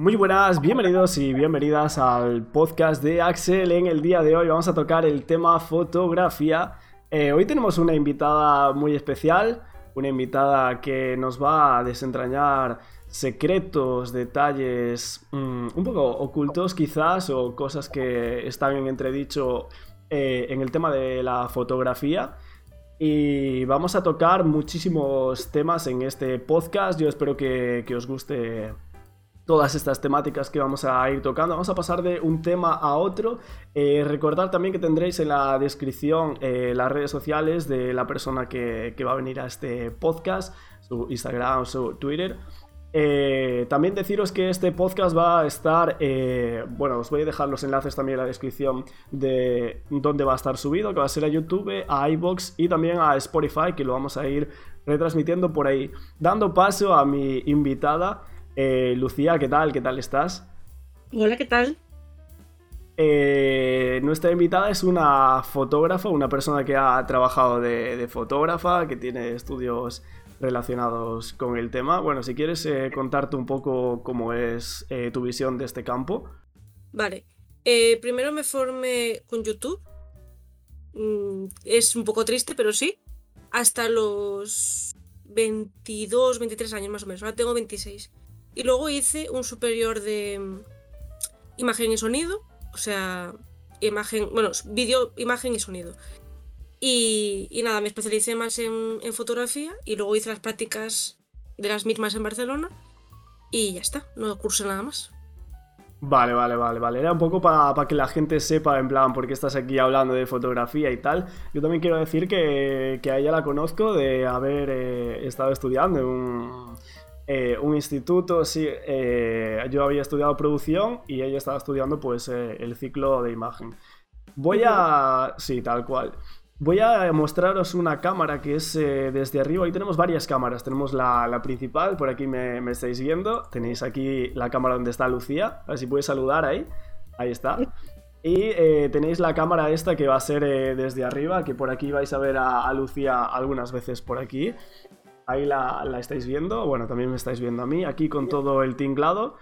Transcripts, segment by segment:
Muy buenas, bienvenidos y bienvenidas al podcast de Axel. En el día de hoy vamos a tocar el tema fotografía. Eh, hoy tenemos una invitada muy especial, una invitada que nos va a desentrañar secretos, detalles mm, un poco ocultos quizás o cosas que están en entredicho eh, en el tema de la fotografía. Y vamos a tocar muchísimos temas en este podcast. Yo espero que, que os guste todas estas temáticas que vamos a ir tocando. Vamos a pasar de un tema a otro. Eh, recordad también que tendréis en la descripción eh, las redes sociales de la persona que, va a venir a este podcast, su Instagram, su Twitter. Eh, también deciros que este podcast va a estar, bueno, os voy a dejar los enlaces también en la descripción de dónde va a estar subido, que va a ser a YouTube, a iBox y también a Spotify, que lo vamos a ir retransmitiendo por ahí. Dando paso a mi invitada, eh, Lucía, ¿qué tal? ¿Qué tal estás? Hola, ¿qué tal? Eh, nuestra invitada es una fotógrafa, una persona que ha trabajado de, fotógrafa, que tiene estudios relacionados con el tema. Bueno, si quieres eh, contarte un poco cómo es tu visión de este campo. Vale. primero me formé con YouTube. Mm, es un poco triste, pero sí. Hasta los 22, 23 años más o menos. Ahora tengo 26. Y luego hice un superior de mm, imagen y sonido, o sea, imagen, bueno, vídeo, imagen y sonido. Y, nada, me especialicé más en, fotografía y luego hice las prácticas de las mismas en Barcelona y ya está, no cursé nada más. Vale, vale, vale, vale. Era un poco para que la gente sepa, en plan, por qué estás aquí hablando de fotografía y tal. Yo también quiero decir que, a ella la conozco de haber eh, estado estudiando en un, eh, un instituto, sí, eh, yo había estudiado producción y ella estaba estudiando pues eh, el ciclo de imagen. Voy a... Sí, tal cual. Voy a mostraros una cámara que es desde arriba. Ahí tenemos varias cámaras. Tenemos la, principal, por aquí me, estáis viendo. Tenéis aquí la cámara donde está Lucía. A ver si puedes saludar ahí. Ahí está. Y tenéis la cámara esta que va a ser desde arriba, que por aquí vais a ver a Lucía algunas veces por aquí. Ahí la, estáis viendo. Bueno, también me estáis viendo a mí aquí con todo el tinglado.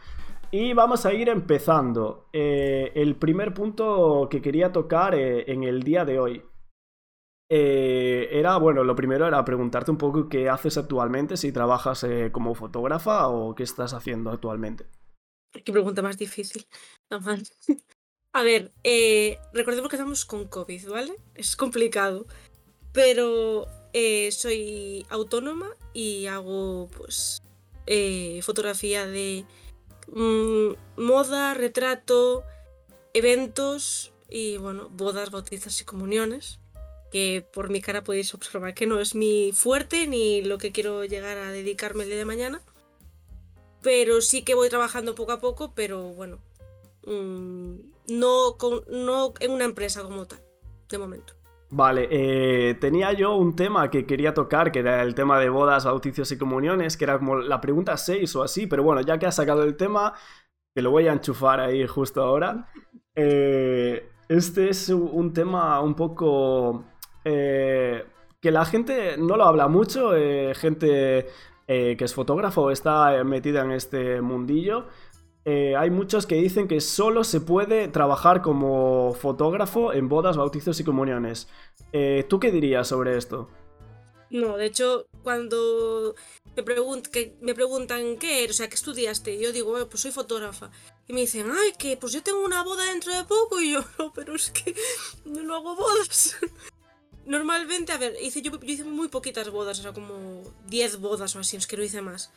Y vamos a ir empezando. Eh, el primer punto que quería tocar eh, en el día de hoy. Eh, era, bueno, lo primero era preguntarte un poco qué haces actualmente, si trabajas como fotógrafa o qué estás haciendo actualmente. Qué pregunta más difícil. A ver, recordemos que estamos con COVID, ¿vale? Es complicado. Pero eh, soy autónoma y hago pues eh, fotografía de mm, moda, retrato, eventos y bueno, bodas, bautizos y comuniones. Que por mi cara podéis observar que no es mi fuerte ni lo que quiero llegar a dedicarme el día de mañana. Pero sí que voy trabajando poco a poco, pero bueno, mm, no, no en una empresa como tal, de momento. Vale, eh, tenía yo un tema que quería tocar, que era el tema de bodas, bautizos y comuniones, que era como la pregunta 6 o así, pero bueno, ya que has sacado el tema, te lo voy a enchufar ahí justo ahora. Eh, este es un tema un poco... Eh, que la gente no lo habla mucho, gente que es fotógrafo está metida en este mundillo. Eh, hay muchos que dicen que solo se puede trabajar como fotógrafo en bodas, bautizos y comuniones. Eh, ¿Tú qué dirías sobre esto? No, de hecho, cuando me, preguntan qué eres, o sea, qué estudiaste, yo digo, pues soy fotógrafa. Y me dicen, ay, que pues yo tengo una boda dentro de poco. Y yo, no, pero es que no hago bodas. Normalmente, a ver, hice, yo, yo hice muy poquitas bodas, o sea, como 10 bodas o así, es que no hice más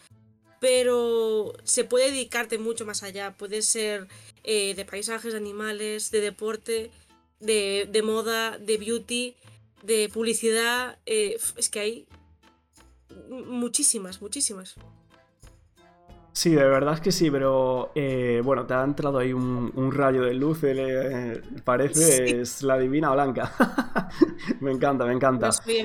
pero se puede dedicarte mucho más allá. Puede ser eh, de paisajes, de animales, de deporte, de, moda, de beauty, de publicidad. Eh, es que hay muchísimas, muchísimas. Sí, de verdad es que sí, pero eh, bueno, te ha entrado ahí un, rayo de luz, parece es la divina blanca. me encanta, me encanta. sí,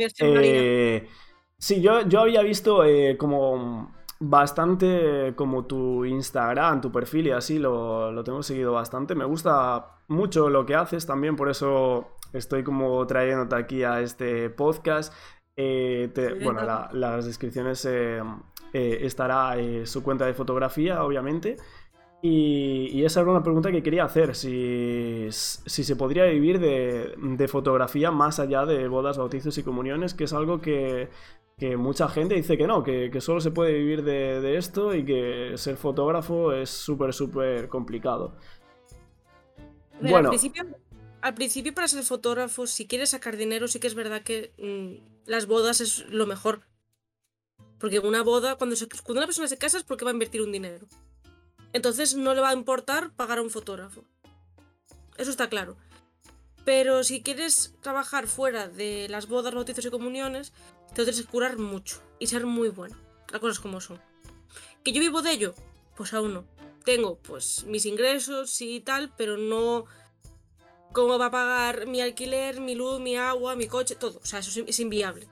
yo, yo había visto como bastante como tu Instagram, tu perfil y así, lo, tengo seguido bastante. Me gusta mucho lo que haces también, por eso estoy como trayéndote aquí a este podcast. Eh, bueno, las descripciones eh, eh, estará su cuenta de fotografía, obviamente. Y, esa era una pregunta que quería hacer, si, se podría vivir de, fotografía más allá de bodas, bautizos y comuniones, que es algo que, mucha gente dice que no, que, solo se puede vivir de, esto y que ser fotógrafo es súper, súper complicado. bueno. Al principio, para ser fotógrafo, si quieres sacar dinero, sí que es verdad que mm, las bodas es lo mejor. Porque una boda, cuando, cuando una persona se casa es porque va a invertir un dinero. Entonces no le va a importar pagar a un fotógrafo. Eso está claro. Pero si quieres trabajar fuera de las bodas, bautizos y comuniones, te tienes que curar mucho y ser muy bueno. Las cosas como son. ¿Que yo vivo de ello? Pues aún no. Tengo pues mis ingresos y tal, pero no cómo va a pagar mi alquiler, mi luz, mi agua, mi coche, todo. O sea, eso es inviable.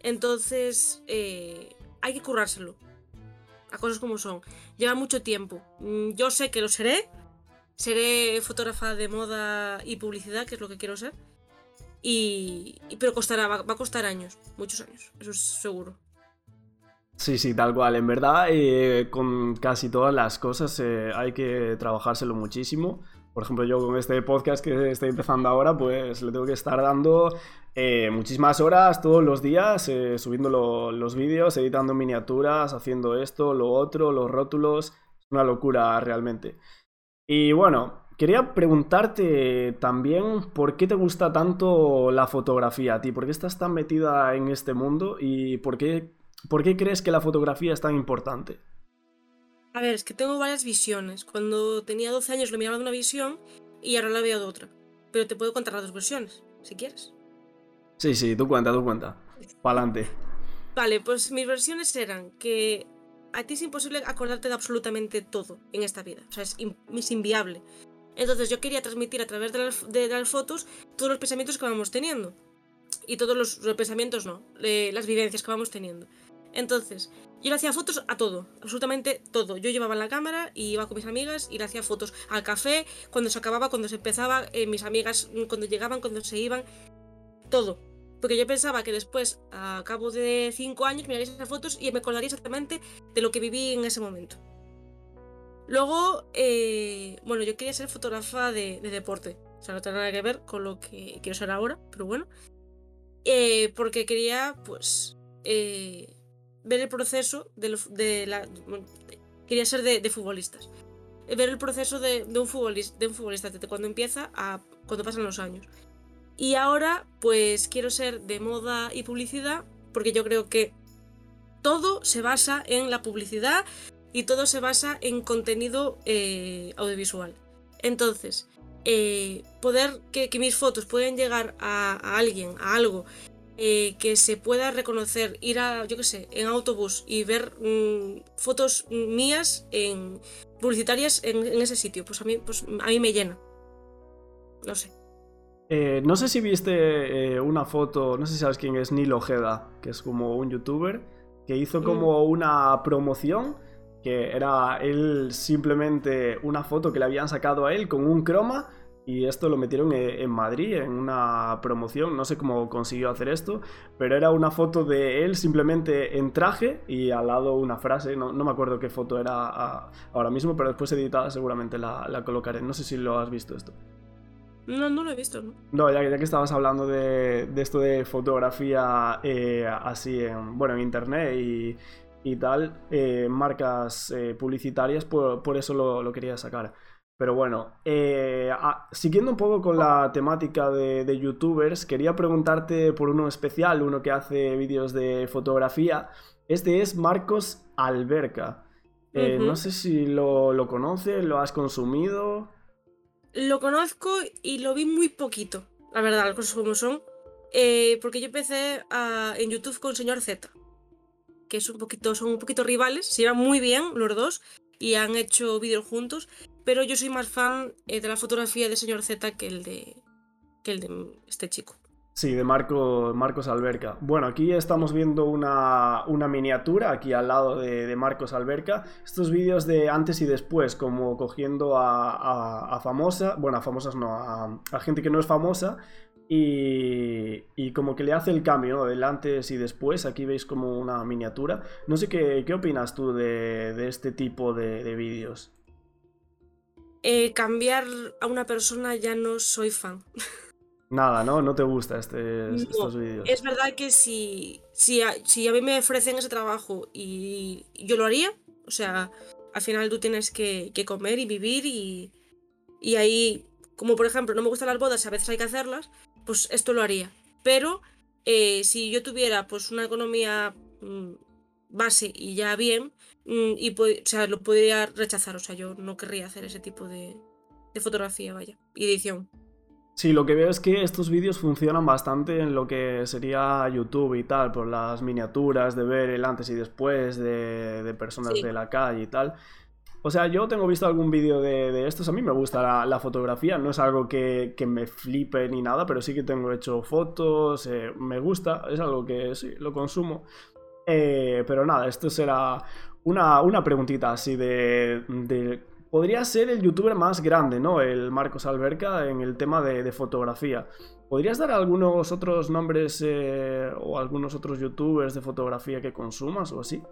Entonces, eh, hay que currárselo a cosas como son. Lleva mucho tiempo. Mm, yo sé que lo seré. Seré fotógrafa de moda y publicidad, que es lo que quiero ser. Y, pero costará, va, a costar años, muchos años, eso es seguro. Sí, sí, tal cual. En verdad, eh, con casi todas las cosas eh, hay que trabajárselo muchísimo. Por ejemplo, yo con este podcast que estoy empezando ahora, pues le tengo que estar dando eh, muchísimas horas todos los días, subiendo los vídeos, editando miniaturas, haciendo esto, lo otro, los rótulos. Es una locura realmente. Y bueno, quería preguntarte también por qué te gusta tanto la fotografía a ti, por qué estás tan metida en este mundo y por qué, por qué crees que la fotografía es tan importante. A ver, es que tengo varias visiones. Cuando tenía 12 años lo miraba de una visión y ahora la veo de otra. Pero te puedo contar las dos versiones, si quieres. Sí, sí, tú cuenta, tú cuenta. Pa'lante. Vale, pues mis versiones eran que a ti es imposible acordarte de absolutamente todo en esta vida. O sea, es, inviable. Entonces yo quería transmitir a través de las, fotos todos los pensamientos que vamos teniendo. Y todos los, pensamientos no, las vivencias que vamos teniendo. Entonces, yo le hacía fotos a todo, absolutamente todo. Yo llevaba la cámara y iba con mis amigas y le hacía fotos al café, cuando se acababa, cuando se empezaba, eh, mis amigas mm, cuando llegaban, cuando se iban, todo. Porque yo pensaba que después, a cabo de cinco años, miraría esas fotos y me acordaría exactamente de lo que viví en ese momento. Luego, eh, bueno, yo quería ser fotógrafa de, deporte. O sea, no tiene nada que ver con lo que quiero ser ahora, pero bueno. Eh, porque quería, pues, ver el proceso de, la... Quería ser de, futbolistas. Ver el proceso de, un futbolista, de un futbolista desde cuando empieza a cuando pasan los años. Y ahora, pues quiero ser de moda y publicidad, porque yo creo que todo se basa en la publicidad y todo se basa en contenido eh, audiovisual. Entonces, eh, poder que, mis fotos puedan llegar a, a, alguien, a algo, eh, que se pueda reconocer, ir a, yo qué sé, en autobús y ver mm, fotos mías en, publicitarias en, ese sitio, pues a, mí, pues a mí me llena. No sé. Eh, no sé si viste eh, una foto, no sé si sabes quién es Nilo Ojeda, que es como un youtuber, que hizo como mm. una promoción, que era él simplemente una foto que le habían sacado a él con un croma y esto lo metieron e, en Madrid en una promoción, no sé cómo consiguió hacer esto, pero era una foto de él simplemente en traje y al lado una frase, no, me acuerdo qué foto era ahora mismo, pero después editada seguramente la, colocaré, no sé si lo has visto esto. No, no lo he visto, ¿no? No, ya, ya que estabas hablando de, esto de fotografía eh, así en, bueno, en internet y, tal, eh, marcas eh, publicitarias, por, eso lo quería sacar. Pero bueno, eh, siguiendo un poco con la temática de, youtubers, quería preguntarte por uno especial, uno que hace vídeos de fotografía. Este es Marcos Alberca. No sé si lo, lo conoces, lo has consumido. Lo conozco y lo vi muy poquito, la verdad, las cosas como son. Porque yo empecé en YouTube con Señor Z, que son un poquito rivales, se llevan muy bien los dos y han hecho vídeos juntos pero yo soy más fan eh, de la fotografía de señor Z que el de, que el de este chico. Sí, de Marco, Marcos Alberca. Bueno, aquí estamos viendo una, miniatura aquí al lado de, Marcos Alberca. Estos vídeos de antes y después, como cogiendo a, famosa, bueno, a famosas no, a, gente que no es famosa, y, y, como que le hace el cambio, ¿no? Del antes y después. Aquí veis como una miniatura. No sé qué, qué opinas tú de, este tipo de vídeos. eh, cambiar a una persona ya no soy fan. Nada, ¿no? No te gusta este, estos vídeos. Es verdad que si, si, a, si a mí me ofrecen ese trabajo y yo lo haría, o sea, al final tú tienes que, comer y vivir y, y ahí, como por ejemplo, no me gustan las bodas, a veces hay que hacerlas, pues esto lo haría. Pero eh, si yo tuviera pues una economía mm, base y ya bien, mm, y o sea, lo podría rechazar, o sea, yo no querría hacer ese tipo de, de fotografía, vaya, y edición. Sí, lo que veo es que estos vídeos funcionan bastante en lo que sería YouTube y tal, por las miniaturas, de ver el antes y después de, personas de la calle y tal. O sea, yo tengo visto algún vídeo de, estos, a mí me gusta la, fotografía, no es algo que, me flipe ni nada, pero sí que tengo hecho fotos, eh, me gusta, es algo que sí, lo consumo. Eh, pero nada, esto será una, una preguntita así de podría ser el youtuber más grande, ¿no? El Marcos Alberca en el tema de, fotografía. ¿Podrías dar algunos otros nombres eh, o algunos otros youtubers de fotografía que consumas o así?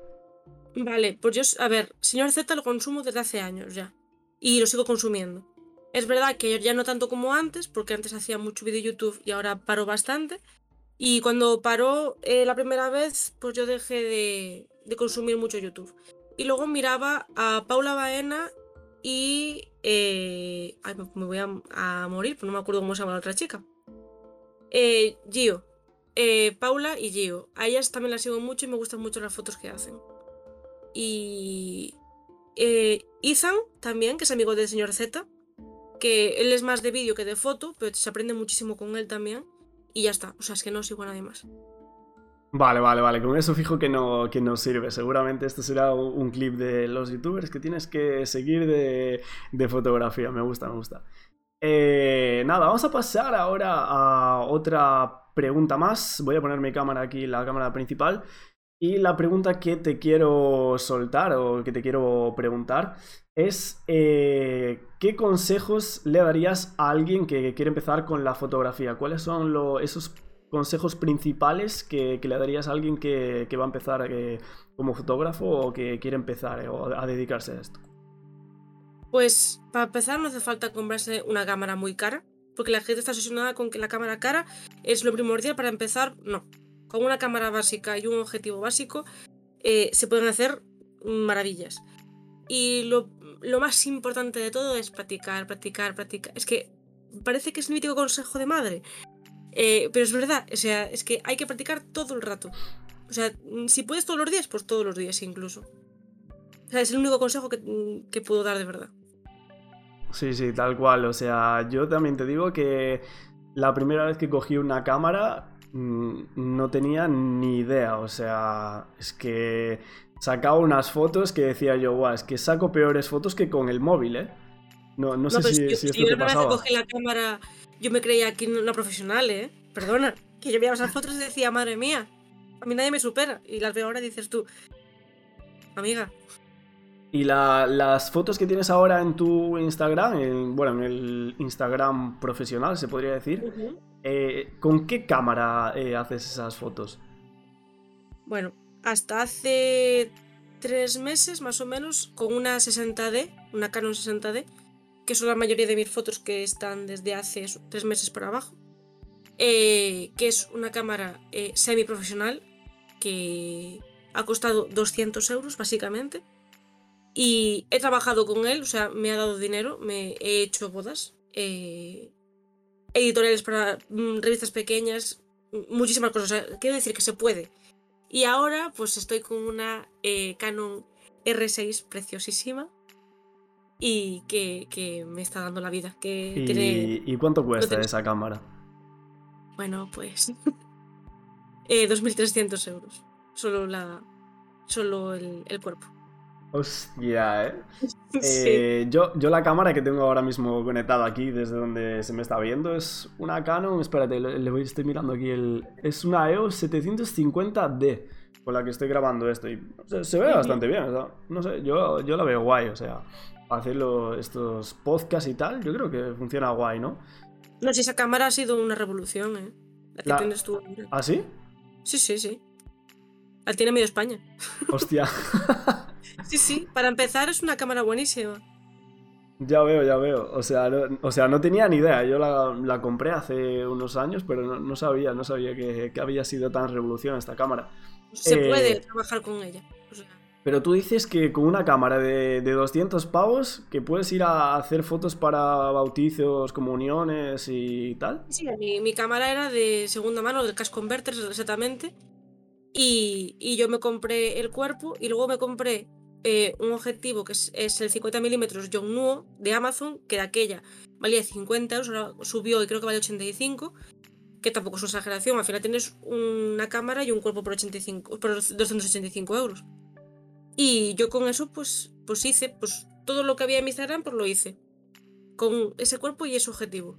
Vale, pues yo, a ver, señor Z lo consumo desde hace años ya. Y lo sigo consumiendo. Es verdad que ya no tanto como antes, porque antes hacía mucho vídeo YouTube y ahora paro bastante. Y cuando paró eh, la primera vez, pues yo dejé de, de consumir mucho YouTube. Y luego miraba a Paula Baena y. Eh, ay, me voy a, morir, pero no me acuerdo cómo se llama la otra chica. Eh, Gio. Paula y Gio. A ellas también las sigo mucho y me gustan mucho las fotos que hacen. Y. Eh, Ethan también, que es amigo del señor Z. Que él es más de vídeo que de foto, pero se aprende muchísimo con él también. Y ya está. O sea, es que no sigo a nadie más. Vale, vale, vale. Con eso fijo que no, que no sirve. Seguramente esto será un, clip de los youtubers que tienes que seguir de, fotografía. Me gusta, me gusta. Eh, nada, vamos a pasar ahora a otra pregunta más. Voy a poner mi cámara aquí, la cámara principal. Y la pregunta que te quiero soltar o que te quiero preguntar es eh, ¿qué consejos le darías a alguien que quiere empezar con la fotografía? ¿Cuáles son esos consejos principales que, le darías a alguien que, va a empezar eh, como fotógrafo o que quiere empezar eh, a dedicarse a esto? Pues para empezar no hace falta comprarse una cámara muy cara, porque la gente está obsesionada con que la cámara cara es lo primordial para empezar. No, con una cámara básica y un objetivo básico eh, se pueden hacer maravillas. Y lo, más importante de todo es practicar, practicar, practicar. Es que parece que es un mítico consejo de madre, eh, pero es verdad, o sea, es que hay que practicar todo el rato. O sea, si puedes todos los días, pues todos los días incluso. O sea, es el único consejo que, que puedo dar de verdad. Sí, sí, tal cual. O sea, yo también te digo que la primera vez que cogí una cámara no tenía ni idea. O sea, es que sacaba unas fotos que decía yo, guau, es que saco peores fotos que con el móvil, ¿eh? No, no, sé si, si, esto te pasaba. Cogí la cámara yo me creía aquí una profesional, ¿eh? Perdona. Que yo veía esas fotos y decía, madre mía, a mí nadie me supera. Y las veo ahora y dices tú, amiga. ¿Y las fotos que tienes ahora en tu Instagram, bueno, en el Instagram profesional, se podría decir, eh, ¿con qué cámara eh, haces esas fotos? Bueno, hasta hace tres meses más o menos, con una 60D, una Canon 60D, que son la mayoría de mis fotos que están desde hace tres meses para abajo, eh, que es una cámara semi profesional que ha costado 200 euros básicamente. Y he trabajado con él, o sea, me ha dado dinero, me he hecho bodas, eh, editoriales para mm, revistas pequeñas, muchísimas cosas. quiero decir que se puede. Y ahora, pues estoy con una Canon R6 preciosísima, y que, me está dando la vida. Que ¿Y, ¿y cuánto cuesta esa cámara? Bueno, pues. eh, 2.300 euros. Solo, la, solo el, cuerpo. Hostia, ¿eh? eh yo, yo la cámara que tengo ahora mismo conectada aquí, desde donde se me está viendo, es una Canon. Espérate, le, voy, estoy mirando aquí el. Es una EOS 750D con la que estoy grabando esto. Y se, ve bastante bien, No sé, yo, yo la veo guay, o sea hacerlo estos podcasts y tal, yo creo que funciona guay, ¿no? No, si esa cámara ha sido una revolución, ¿eh? La que tienes tú. ¿Ah, sí? Sí, sí, sí. La tiene medio España. Hostia. sí, sí. Para empezar, es una cámara buenísima. Ya veo, ya veo. O sea, no, o sea, no tenía ni idea. Yo la, compré hace unos años, pero no, sabía, no sabía que, había sido tan revolución esta cámara. Se puede eh, trabajar con ella. Pero tú dices que con una cámara de, de, 200 pavos, que puedes ir a hacer fotos para bautizos, comuniones y tal. Sí, mi, mi cámara era de segunda mano, del Cash Converter exactamente. Y, y, yo me compré el cuerpo y luego me compré eh, un objetivo que es, el 50mm John Nuo de Amazon, que de aquella valía 50 euros, ahora subió y creo que vale 85, que tampoco es una exageración. Al final tienes una cámara y un cuerpo por, 85, por 285 euros. Y yo con eso, pues, pues hice, pues todo lo que había en mi Instagram, pues lo hice. Con ese cuerpo y ese objetivo.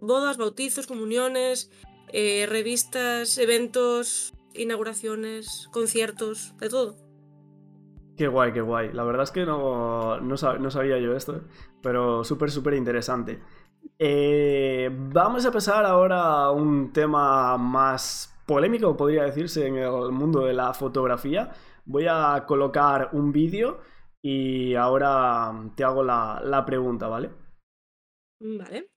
Bodas, bautizos, comuniones, eh, revistas, eventos, inauguraciones, conciertos, de todo. Qué guay, qué guay. La verdad es que no, no, sabía yo esto, ¿eh? pero súper, súper interesante. Eh, vamos a pasar ahora a un tema más polémico, podría decirse, en el mundo de la fotografía. Voy a colocar un vídeo y ahora te hago la, la pregunta, ¿vale? Vale.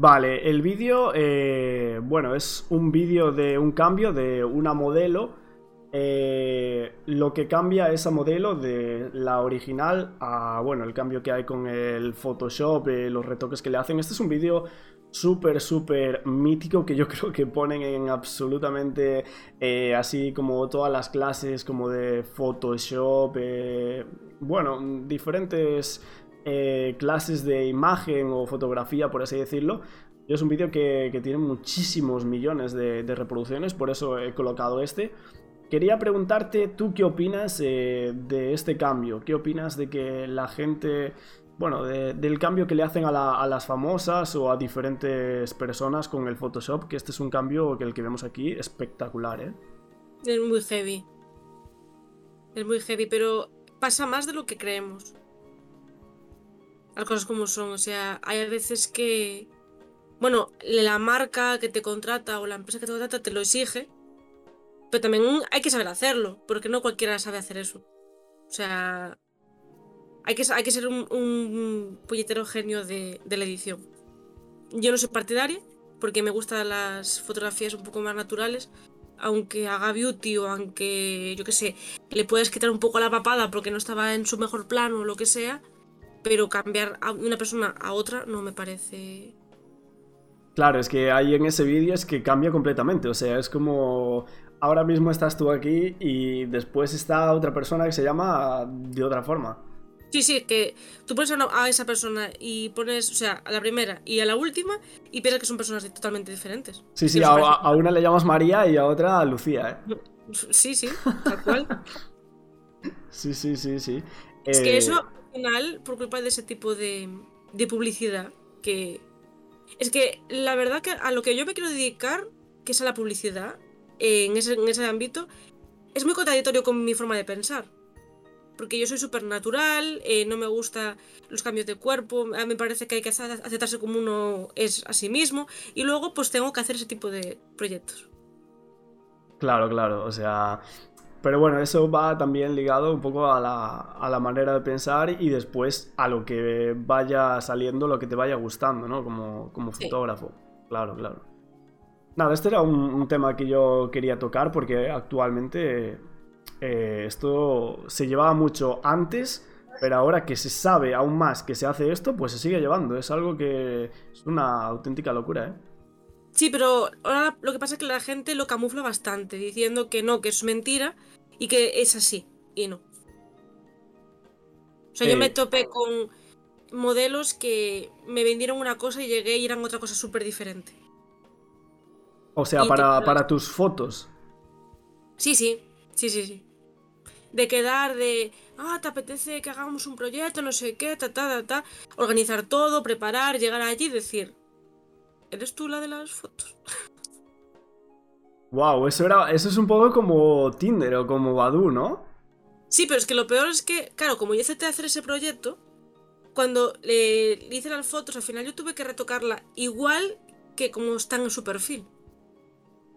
Vale, el vídeo, eh, bueno, es un vídeo de un cambio de una modelo. Eh, lo que cambia esa modelo de la original a, bueno, el cambio que hay con el Photoshop, eh, los retoques que le hacen. Este es un vídeo súper, súper mítico que yo creo que ponen en absolutamente, así como todas las clases como de Photoshop, bueno, diferentes eh, clases de imagen o fotografía, por así decirlo. es un vídeo que, tiene muchísimos millones de, reproducciones, por eso he colocado este. Quería preguntarte, ¿tú qué opinas eh, de este cambio? ¿Qué opinas de que la gente, bueno, del cambio que le hacen a, las famosas o a diferentes personas con el Photoshop? Que este es un cambio que el que vemos aquí espectacular, ¿eh? Es muy heavy. Es muy heavy, pero pasa más de lo que creemos las cosas como son. O sea, hay veces que, bueno, la marca que te contrata o la empresa que te contrata te lo exige, pero también hay que saber hacerlo, porque no cualquiera sabe hacer eso. O sea, hay que, hay que ser un, un puñetero genio de, de la edición. Yo no soy partidaria, porque me gustan las fotografías un poco más naturales, aunque haga beauty o aunque, yo qué sé, le puedes quitar un poco la papada porque no estaba en su mejor plano o lo que sea, pero cambiar a una persona a otra no me parece... Claro, es que ahí en ese vídeo es que cambia completamente, o sea, es como ahora mismo estás tú aquí y después está otra persona que se llama de otra forma. Sí, sí, que tú pones a, esa persona y pones, o sea, a la primera y a la última y piensas que son personas totalmente diferentes. Sí, sí, a, una le llamas María y a otra Lucía, ¿eh? Sí, sí, tal cual. sí, sí, sí, sí. Es que eso por culpa de ese tipo de, publicidad, que es que la verdad que a lo que yo me quiero dedicar, que es a la publicidad, en, ese, en ese ámbito, es muy contradictorio con mi forma de pensar. Porque yo soy súper natural, eh, no me gusta los cambios de cuerpo, a mí me parece que hay que aceptarse como uno es a sí mismo, y luego pues tengo que hacer ese tipo de proyectos. Claro, claro, o sea, pero bueno, eso va también ligado un poco a la, manera de pensar y después a lo que vaya saliendo, lo que te vaya gustando, ¿no? Como, como fotógrafo. Claro, claro. Nada, este era un, tema que yo quería tocar porque actualmente eh, esto se llevaba mucho antes, pero ahora que se sabe aún más que se hace esto, pues se sigue llevando. Es algo que es una auténtica locura, ¿eh? Sí, pero ahora lo que pasa es que la gente lo camufla bastante, diciendo que no, que es mentira y que es así, y no. sea, yo me Eh. topé con modelos que me vendieron una cosa y llegué y eran otra cosa súper diferente. O sea, para, para tus fotos. Sí, sí, sí, sí, sí. De quedar de, ah, te apetece que hagamos un proyecto, no sé qué, ta, ta, ta, ta. Organizar todo, preparar, llegar allí y decir, ¿eres tú la de las fotos? Wow, eso era. Eso es un poco como Tinder o como Badu, ¿no? Sí, pero es que lo peor es que, claro, como yo acepté hacer ese proyecto, cuando le, le hice las fotos, al final yo tuve que retocarla igual que como están en su perfil.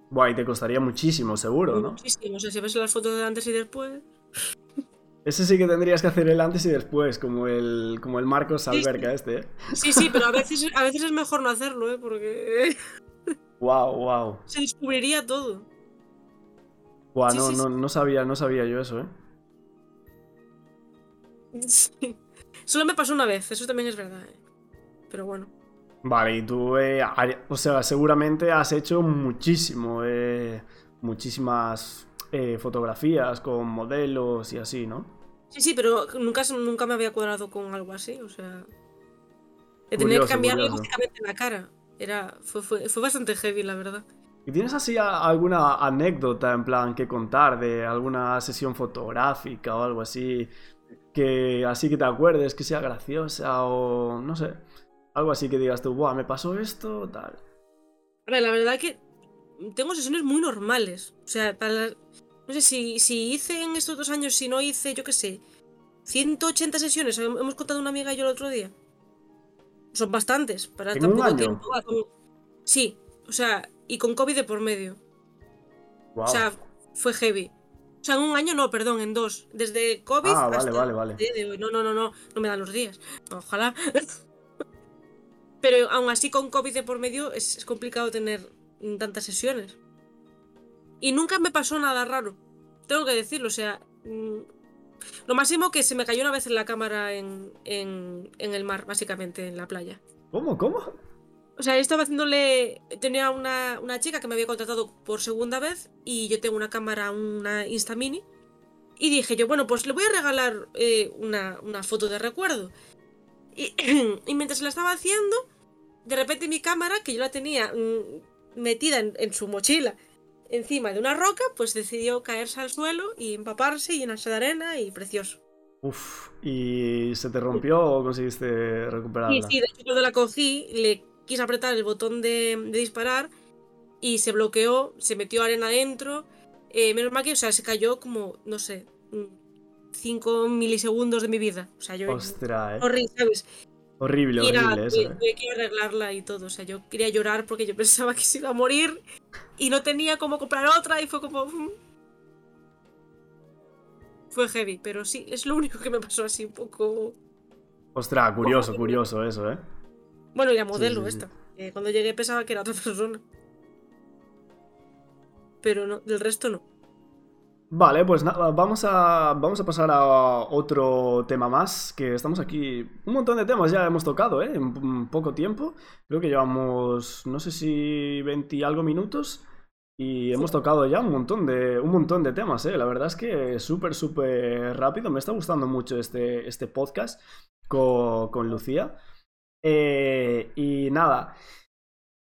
Buah, y te costaría muchísimo, seguro, ¿no? Muchísimo. O sea, si ves las fotos de antes y después. Ese sí que tendrías que hacer el antes y después, como el, como el Marcos Sí, sí. Alberca este, ¿eh? Sí, sí, pero a veces, a veces es mejor no hacerlo, ¿eh? Porque Wow, wow. se descubriría todo. Sí, no, sí, no, no sabía, no sabía yo eso, ¿eh? Sí. Solo me pasó una vez, eso también es verdad. ¿eh? Pero bueno. Vale, y tú, eh, o sea, seguramente has hecho muchísimo, eh, muchísimas eh, fotografías con modelos y así, ¿no? Sí, sí, pero nunca, nunca me había cuadrado con algo así, o sea. De tener Curioso, que cambiarle básicamente la cara. Era, fue, fue, fue bastante heavy, la verdad. ¿Y tienes así alguna anécdota en plan que contar de alguna sesión fotográfica o algo así que así que te acuerdes que sea graciosa o no sé, algo así que digas tú, buah, me pasó esto, tal. A ver, la verdad que tengo sesiones muy normales. O sea, para las- no sé si, si hice en estos dos años, si no hice, yo qué sé, 180 sesiones, hem- hemos contado una amiga y yo el otro día. Son bastantes, para ¿En tan un poco año? tiempo. Sí, o sea, y con COVID de por medio. Wow. O sea, fue heavy. O sea, en un año no, perdón, en dos. Desde COVID Ah, vale, hasta vale, vale. de hoy. No, no, no, no, no me dan los días. Ojalá. Pero aún así con COVID de por medio es, es complicado tener mm, tantas sesiones. Y nunca me pasó nada raro. Tengo que decirlo, o sea... Lo máximo que se me cayó una vez en la cámara en, en, en el mar, básicamente, en la playa. ¿Cómo? ¿Cómo? O sea, estaba haciéndole. Tenía una, una chica que me había contratado por segunda vez y yo tengo una cámara, una Insta Mini. Y dije yo, bueno, pues le voy a regalar eh, una, una foto de recuerdo. Y, y mientras la estaba haciendo, de repente mi cámara, que yo la tenía mm, metida en, en su mochila encima de una roca, pues decidió caerse al suelo y empaparse y llenarse de arena y precioso. Uf, ¿y se te rompió o conseguiste recuperarla? Sí, sí, de hecho cuando la cogí, le quise apretar el botón de, de disparar y se bloqueó, se metió arena adentro. Eh, menos mal que, o sea, se cayó como, no sé, 5 milisegundos de mi vida. O sea, yo. Ostras, eh. Horrible, ¿sabes? Horrible, Y horrible eso, tuve, eh. tuve que arreglarla y todo. O sea, yo quería llorar porque yo pensaba que se iba a morir y no tenía cómo comprar otra y fue como. mm. Fue heavy, pero sí, es lo único que me pasó así un poco. Ostras, curioso, curioso eso, eh. Bueno, y la modelo sí, sí. esta. cuando llegué pensaba que era otra persona. Pero no, del resto no. Vale, pues nada, vamos a, vamos a pasar a otro tema más, que estamos aquí, un montón de temas ya hemos tocado, ¿eh? En poco tiempo, creo que llevamos, no sé si 20 y algo minutos, y hemos tocado ya un montón de, un montón de temas, ¿eh? La verdad es que súper, súper rápido, me está gustando mucho este, este podcast con, con Lucía. Eh, y nada,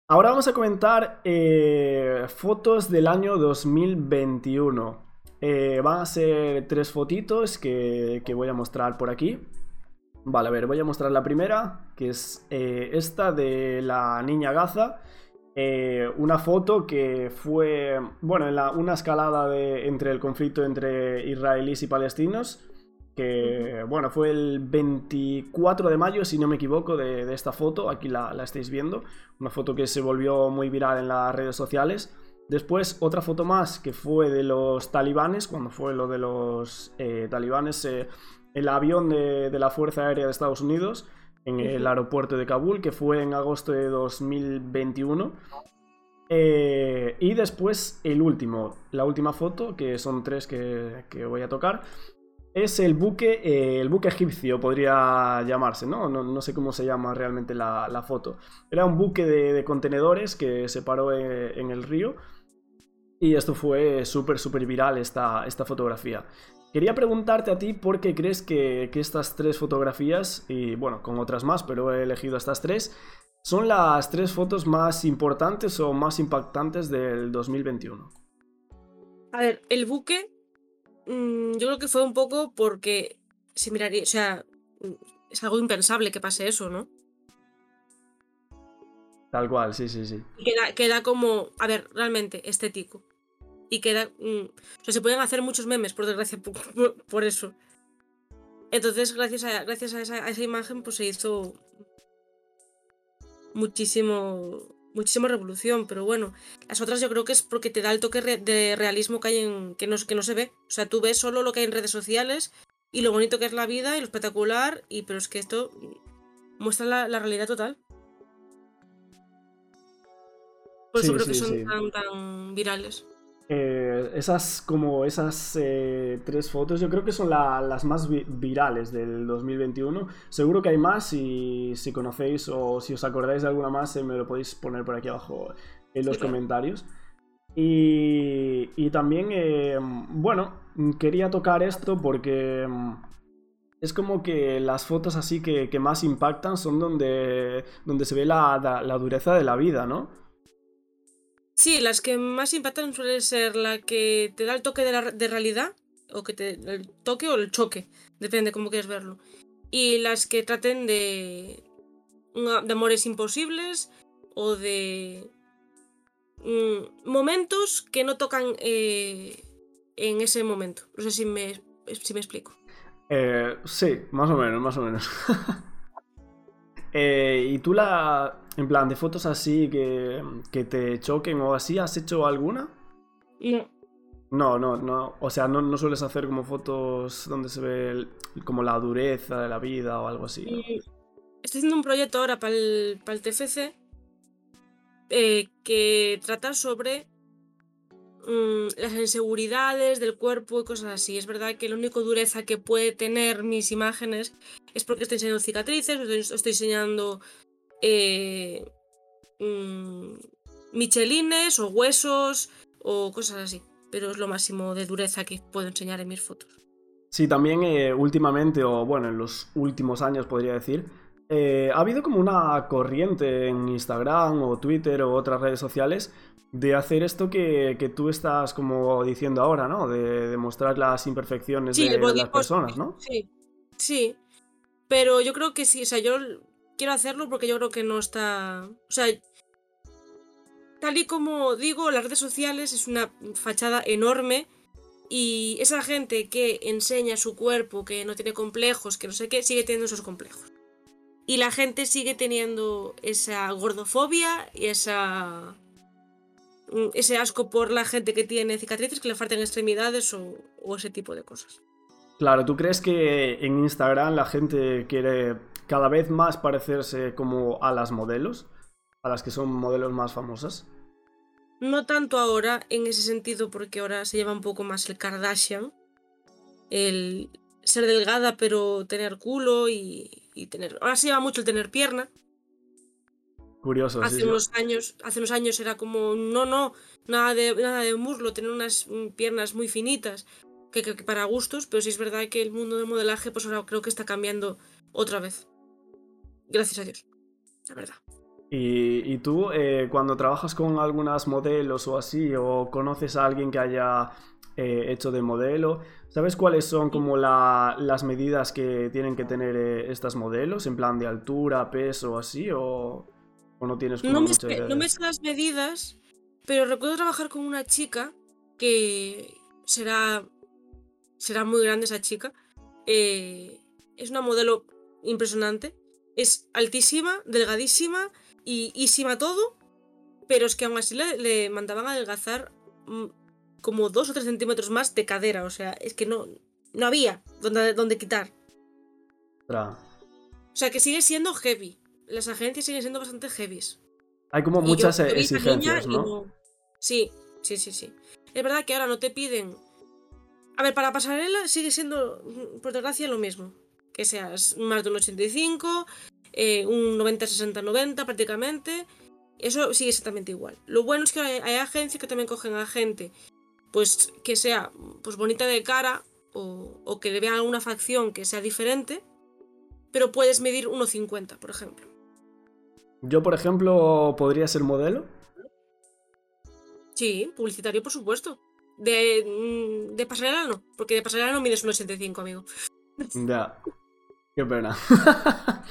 ahora vamos a comentar eh, fotos del año 2021. Eh, van a ser tres fotitos que, que voy a mostrar por aquí. Vale, a ver, voy a mostrar la primera, que es eh, esta de la niña Gaza. Eh, una foto que fue, bueno, en la- una escalada de, entre el conflicto entre israelíes y palestinos. Que, bueno, fue el 24 de mayo, si no me equivoco, de, de esta foto. Aquí la, la estáis viendo. Una foto que se volvió muy viral en las redes sociales. Después otra foto más que fue de los talibanes, cuando fue lo de los eh, talibanes, eh, el avión de, de la Fuerza Aérea de Estados Unidos en el aeropuerto de Kabul, que fue en agosto de 2021. Eh, y después el último, la última foto, que son tres que, que voy a tocar, es el buque, el buque egipcio, podría llamarse, ¿no? No, no sé cómo se llama realmente la, la foto. Era un buque de, de contenedores que se paró en, en el río. Y esto fue súper, súper viral esta, esta fotografía. Quería preguntarte a ti por qué crees que, que, estas tres fotografías, y bueno, con otras más, pero he elegido estas tres, son las tres fotos más importantes o más impactantes del 2021. A ver, el buque, mmm, yo creo que fue un poco porque se miraría, o sea, es algo impensable que pase eso, ¿no? Tal cual, sí, sí, sí. Queda, queda como, a ver, realmente estético. Y queda. Mmm, o sea, se pueden hacer muchos memes, por desgracia, por, por, por eso. Entonces, gracias a, gracias a esa, a esa, imagen, pues se hizo muchísimo. Muchísima revolución, pero bueno, las otras yo creo que es porque te da el toque re de realismo que hay en. Que no, que no se ve. O sea, tú ves solo lo que hay en redes sociales y lo bonito que es la vida y lo espectacular, y pero es que esto muestra la, la realidad total. Por eso sí, creo sí, que son sí. tan, tan virales. Eh, esas como esas eh, tres fotos yo creo que son la, las más vi virales del 2021 seguro que hay más y si conocéis o si os acordáis de alguna más eh, me lo podéis poner por aquí abajo en los comentarios. Y, y también bueno quería tocar esto porque es como que las fotos así que, que más impactan son donde, donde se ve la, la, la dureza de la vida ¿no? Sí, las que más impactan suele ser la que te da el toque de, la, de realidad, o que te el toque o el choque, depende cómo quieres verlo. Y las que traten de, de amores imposibles o de mm, momentos que no tocan eh, en ese momento. No sé si me, si me explico. Eh, sí, más o menos, más o menos. eh, y tú la, en plan, de fotos así que, que te choquen o así, ¿has hecho alguna? No. No, no, no. O sea, no, no sueles hacer como fotos donde se ve el, como la dureza de la vida o algo así. ¿no? Estoy haciendo un proyecto ahora para el, para el TFC eh, que trata sobre mmm, las inseguridades del cuerpo y cosas así. Es verdad que la única dureza que puede tener mis imágenes es porque estoy enseñando cicatrices, estoy, estoy enseñando eh, mmm, michelines o huesos o cosas así. Pero es lo máximo de dureza que puedo enseñar en mis fotos. Sí, también eh, últimamente, o bueno, en los últimos años podría decir, eh, ha habido como una corriente en Instagram o Twitter o otras redes sociales de hacer esto que, que tú estás como diciendo ahora, ¿no? De, de mostrar las imperfecciones sí, de, de, las personas, ¿no? Sí, sí. Pero yo creo que sí, o sea, yo quiero hacerlo porque yo creo que no está. O sea, tal y como digo, las redes sociales es una fachada enorme. Y esa gente que enseña su cuerpo, que no tiene complejos, que no sé qué, sigue teniendo esos complejos. Y la gente sigue teniendo esa gordofobia y esa. Mm, ese asco por la gente que tiene cicatrices, que le faltan extremidades o, o ese tipo de cosas. Claro, ¿tú crees que en Instagram la gente quiere cada vez más parecerse como a las modelos, a las que son modelos más famosas. No tanto ahora en ese sentido, porque ahora se lleva un poco más el Kardashian, el ser delgada pero tener culo y, y tener... Ahora se lleva mucho el tener pierna. Curioso. Hace sí, unos sí. años, hace unos años era como no, no, nada de nada de muslo, tener unas piernas muy finitas, que, que, que para gustos, pero sí es verdad que el mundo del modelaje, pues ahora creo que está cambiando otra vez. Gracias a Dios, la verdad. ¿Y, y tú, eh, cuando trabajas con algunas modelos o así, o conoces a alguien que haya eh, hecho de modelo, ¿sabes cuáles son como la, las medidas que tienen que tener eh, estas modelos? En plan de altura, peso, así, o, o no tienes como no me, no me sé las medidas, pero recuerdo trabajar con una chica que será, será muy grande esa chica. Eh, es una modelo impresionante es altísima, delgadísima y ísima todo, pero es que aún así le, le mandaban a adelgazar mm, como dos o tres centímetros más de cadera, o sea, es que no, no había donde, donde quitar. Tra. O sea, que sigue siendo heavy. Las agencias siguen siendo bastante heavies. Hay como muchas yo- exigencias. Sí, sí, sí, sí. Es verdad que ahora no te piden. A ver, para pasarela sigue siendo, mm, por desgracia, lo mismo. Que seas más de un 85, eh, un 90, 60, 90 prácticamente. Eso sigue exactamente igual. Lo bueno es que hay, hay agencias que también cogen a gente, pues que sea pues bonita de cara, o, que le vean alguna facción que sea diferente, pero puedes medir 1,50, por ejemplo. Yo, por ejemplo, podría ser modelo. Sí, publicitario, por supuesto. De, mm, de pasarela no, porque de pasarela no mides 1,85, amigo. Ya. Qué pena.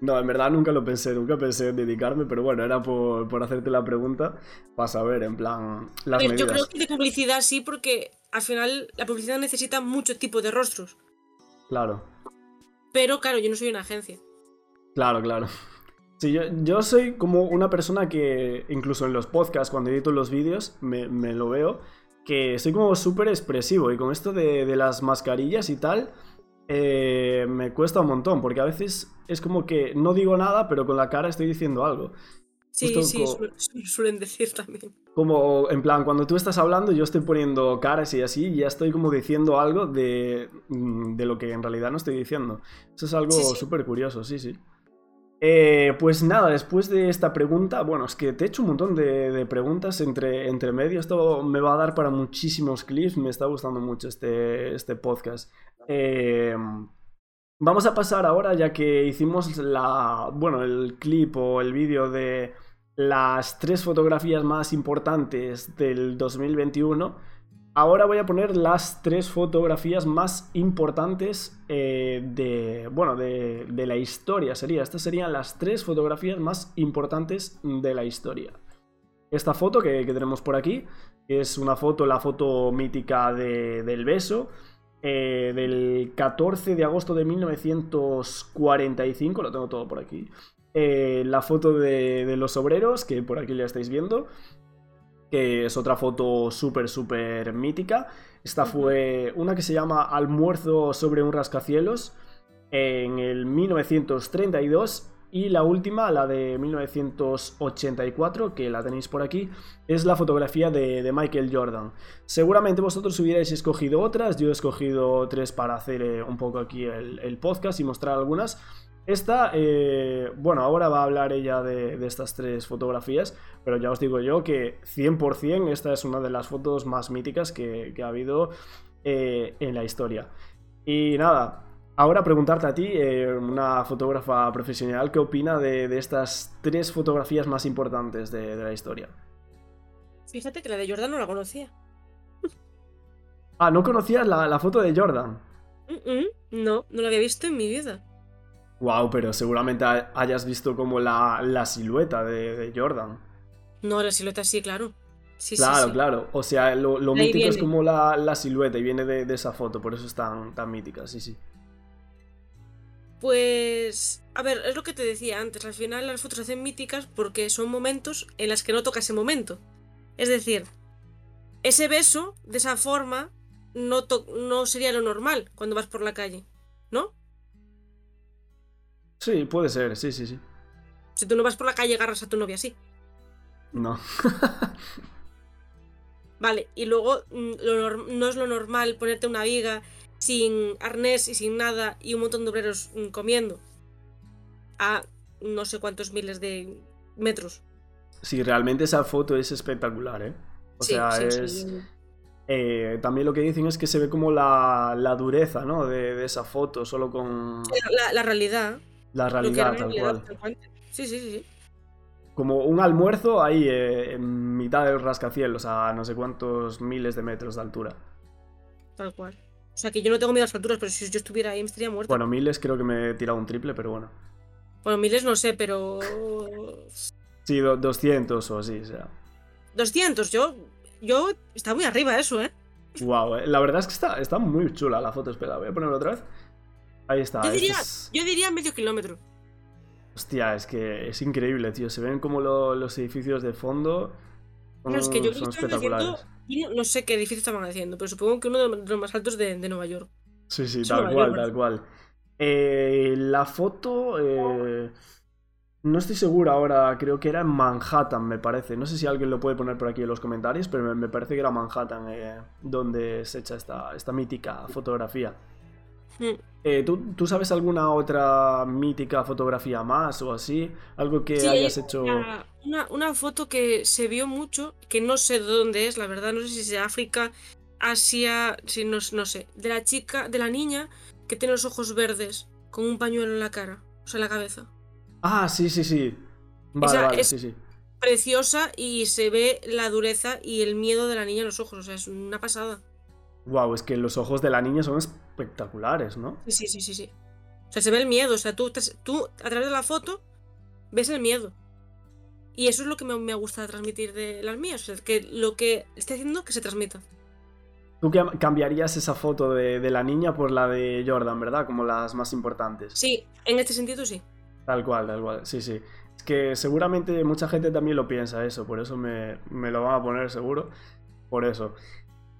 no, en verdad nunca lo pensé, nunca pensé en dedicarme, pero bueno, era por, hacerte la pregunta para saber, en plan, las medidas. Yo creo que de publicidad sí, porque al final la publicidad necesita mucho tipo de rostros. Claro. Pero claro, yo no soy una agencia. Claro, claro. Sí, yo, soy como una persona que, incluso en los podcasts, cuando edito los vídeos, me, lo veo, que soy como súper expresivo y con esto de, de las mascarillas y tal, eh, me cuesta un montón, porque a veces es como que no digo nada, pero con la cara estoy diciendo algo. Sí, sí, suelen decir también. Como, en plan, cuando tú estás hablando, yo estoy poniendo caras y así, y ya estoy como diciendo algo de, mm, de lo que en realidad no estoy diciendo. Eso es algo súper curioso, sí, sí. Eh, pues nada, después de esta pregunta, bueno, es que te he hecho un montón de, preguntas entre, entre medio. Esto me va a dar para muchísimos clips. Me está gustando mucho este, este podcast. Eh, vamos a pasar ahora, ya que hicimos la, bueno, el clip o el vídeo de las tres fotografías más importantes del 2021. Ahora voy a poner las tres fotografías más importantes eh, de, bueno, de, la historia. Sería, estas serían las tres fotografías más importantes de la historia. Esta foto que, tenemos por aquí es una foto, la foto mítica del beso, eh, del 14 de agosto de 1945, lo tengo todo por aquí. Eh, la foto de, los obreros, que por aquí la estáis viendo, que es otra foto súper, súper mítica. Esta fue una que se llama Almuerzo sobre un rascacielos en el 1932 y la última, la de 1984, que la tenéis por aquí, es la fotografía de, Michael Jordan. Seguramente vosotros hubierais escogido otras, yo he escogido tres para hacer eh, un poco aquí el, podcast y mostrar algunas. Esta, eh, bueno, ahora va a hablar ella de, estas tres fotografías, pero ya os digo yo que 100% esta es una de las fotos más míticas que, ha habido eh, en la historia. Y nada, Ahora preguntarte a ti, eh, una fotógrafa profesional, ¿qué opina de, estas tres fotografías más importantes de, la historia? Fíjate que la de Jordan no la conocía. Ah, ¿no conocías la, foto de Jordan? no, no la había visto en mi vida. Wow, pero seguramente hayas visto como la, silueta de, Jordan. No, la silueta sí, claro. Sí, claro, sí, claro. O sea, lo, mítico es como la, silueta y viene de, esa foto, por eso es tan, tan mítica, sí, sí. Pues, a ver, es lo que te decía antes, al final las fotos se hacen míticas porque son momentos en las que no toca ese momento. Es decir, ese beso, de esa forma, no, no sería lo normal cuando vas por la calle, ¿no? Sí, puede ser, sí, sí, sí. Si tú no vas por la calle, agarras a tu novia así. No. vale, y luego mm, no es lo normal ponerte una viga sin arnés y sin nada y un montón de obreros mm, comiendo a no sé cuántos miles de metros. Sí, realmente esa foto es espectacular, ¿eh? O sea, es... Eh, también lo que dicen es que se ve como la, dureza, ¿no? De, esa foto, solo con... La, realidad. La realidad, tal, cual. Sí, sí, sí. Como un almuerzo ahí eh, en mitad del rascacielos, a no sé cuántos miles de metros de altura. Tal cual. O sea, que yo no tengo miedo a las alturas, pero si yo estuviera ahí me estaría muerto. Bueno, miles creo que me he tirado un triple, pero bueno. Bueno, miles no sé, pero... Sí, 200 o así, o sea. 200, yo... Yo... Está muy arriba eso, ¿eh? Wow, eh. la verdad es que está, está muy chula la foto. Espera, voy a ponerla otra vez. Ahí está. Yo diría, yo diría medio kilómetro. Hostia, es que es increíble, tío. Se ven como los edificios de fondo. No, es que yo son espectaculares no sé qué edificio estaban haciendo, pero supongo que uno de los más altos de, Nueva York. Sí, sí, tal cual, tal cual. Eh, la foto. Eh, no estoy seguro ahora, creo que era en Manhattan, me parece. No sé si alguien lo puede poner por aquí en los comentarios, pero me, parece que era Manhattan eh, donde se echa esta, esta mítica fotografía. Hmm. ¿tú, sabes alguna otra mítica fotografía más o así? Algo que hayas hecho. Una, una, foto que se vio mucho, que no sé de dónde es, la verdad, no sé si es de África, Asia, sí, no, no sé, de la chica, de la niña que tiene los ojos verdes con un pañuelo en la cara, o sea, en la cabeza. Ah, sí, sí, sí. Vale, Esa vale, es- sí, sí. Preciosa y se ve la dureza y el miedo de la niña en los ojos, o sea, es una pasada. Wow, es que los ojos de la niña son espectaculares, ¿no? Sí, sí, sí, sí. O sea, se ve el miedo, o sea, tú, tú a través de la foto ves el miedo. Y eso es lo que me, me gusta transmitir de las mías, o sea, que lo que esté haciendo que se transmita. Tú cam- cambiarías esa foto de, de la niña por la de Jordan, ¿verdad? Como las más importantes. Sí, en este sentido sí. Tal cual, tal cual. Sí, sí. Es que seguramente mucha gente también lo piensa eso, por eso me, me lo van a poner seguro. Por eso.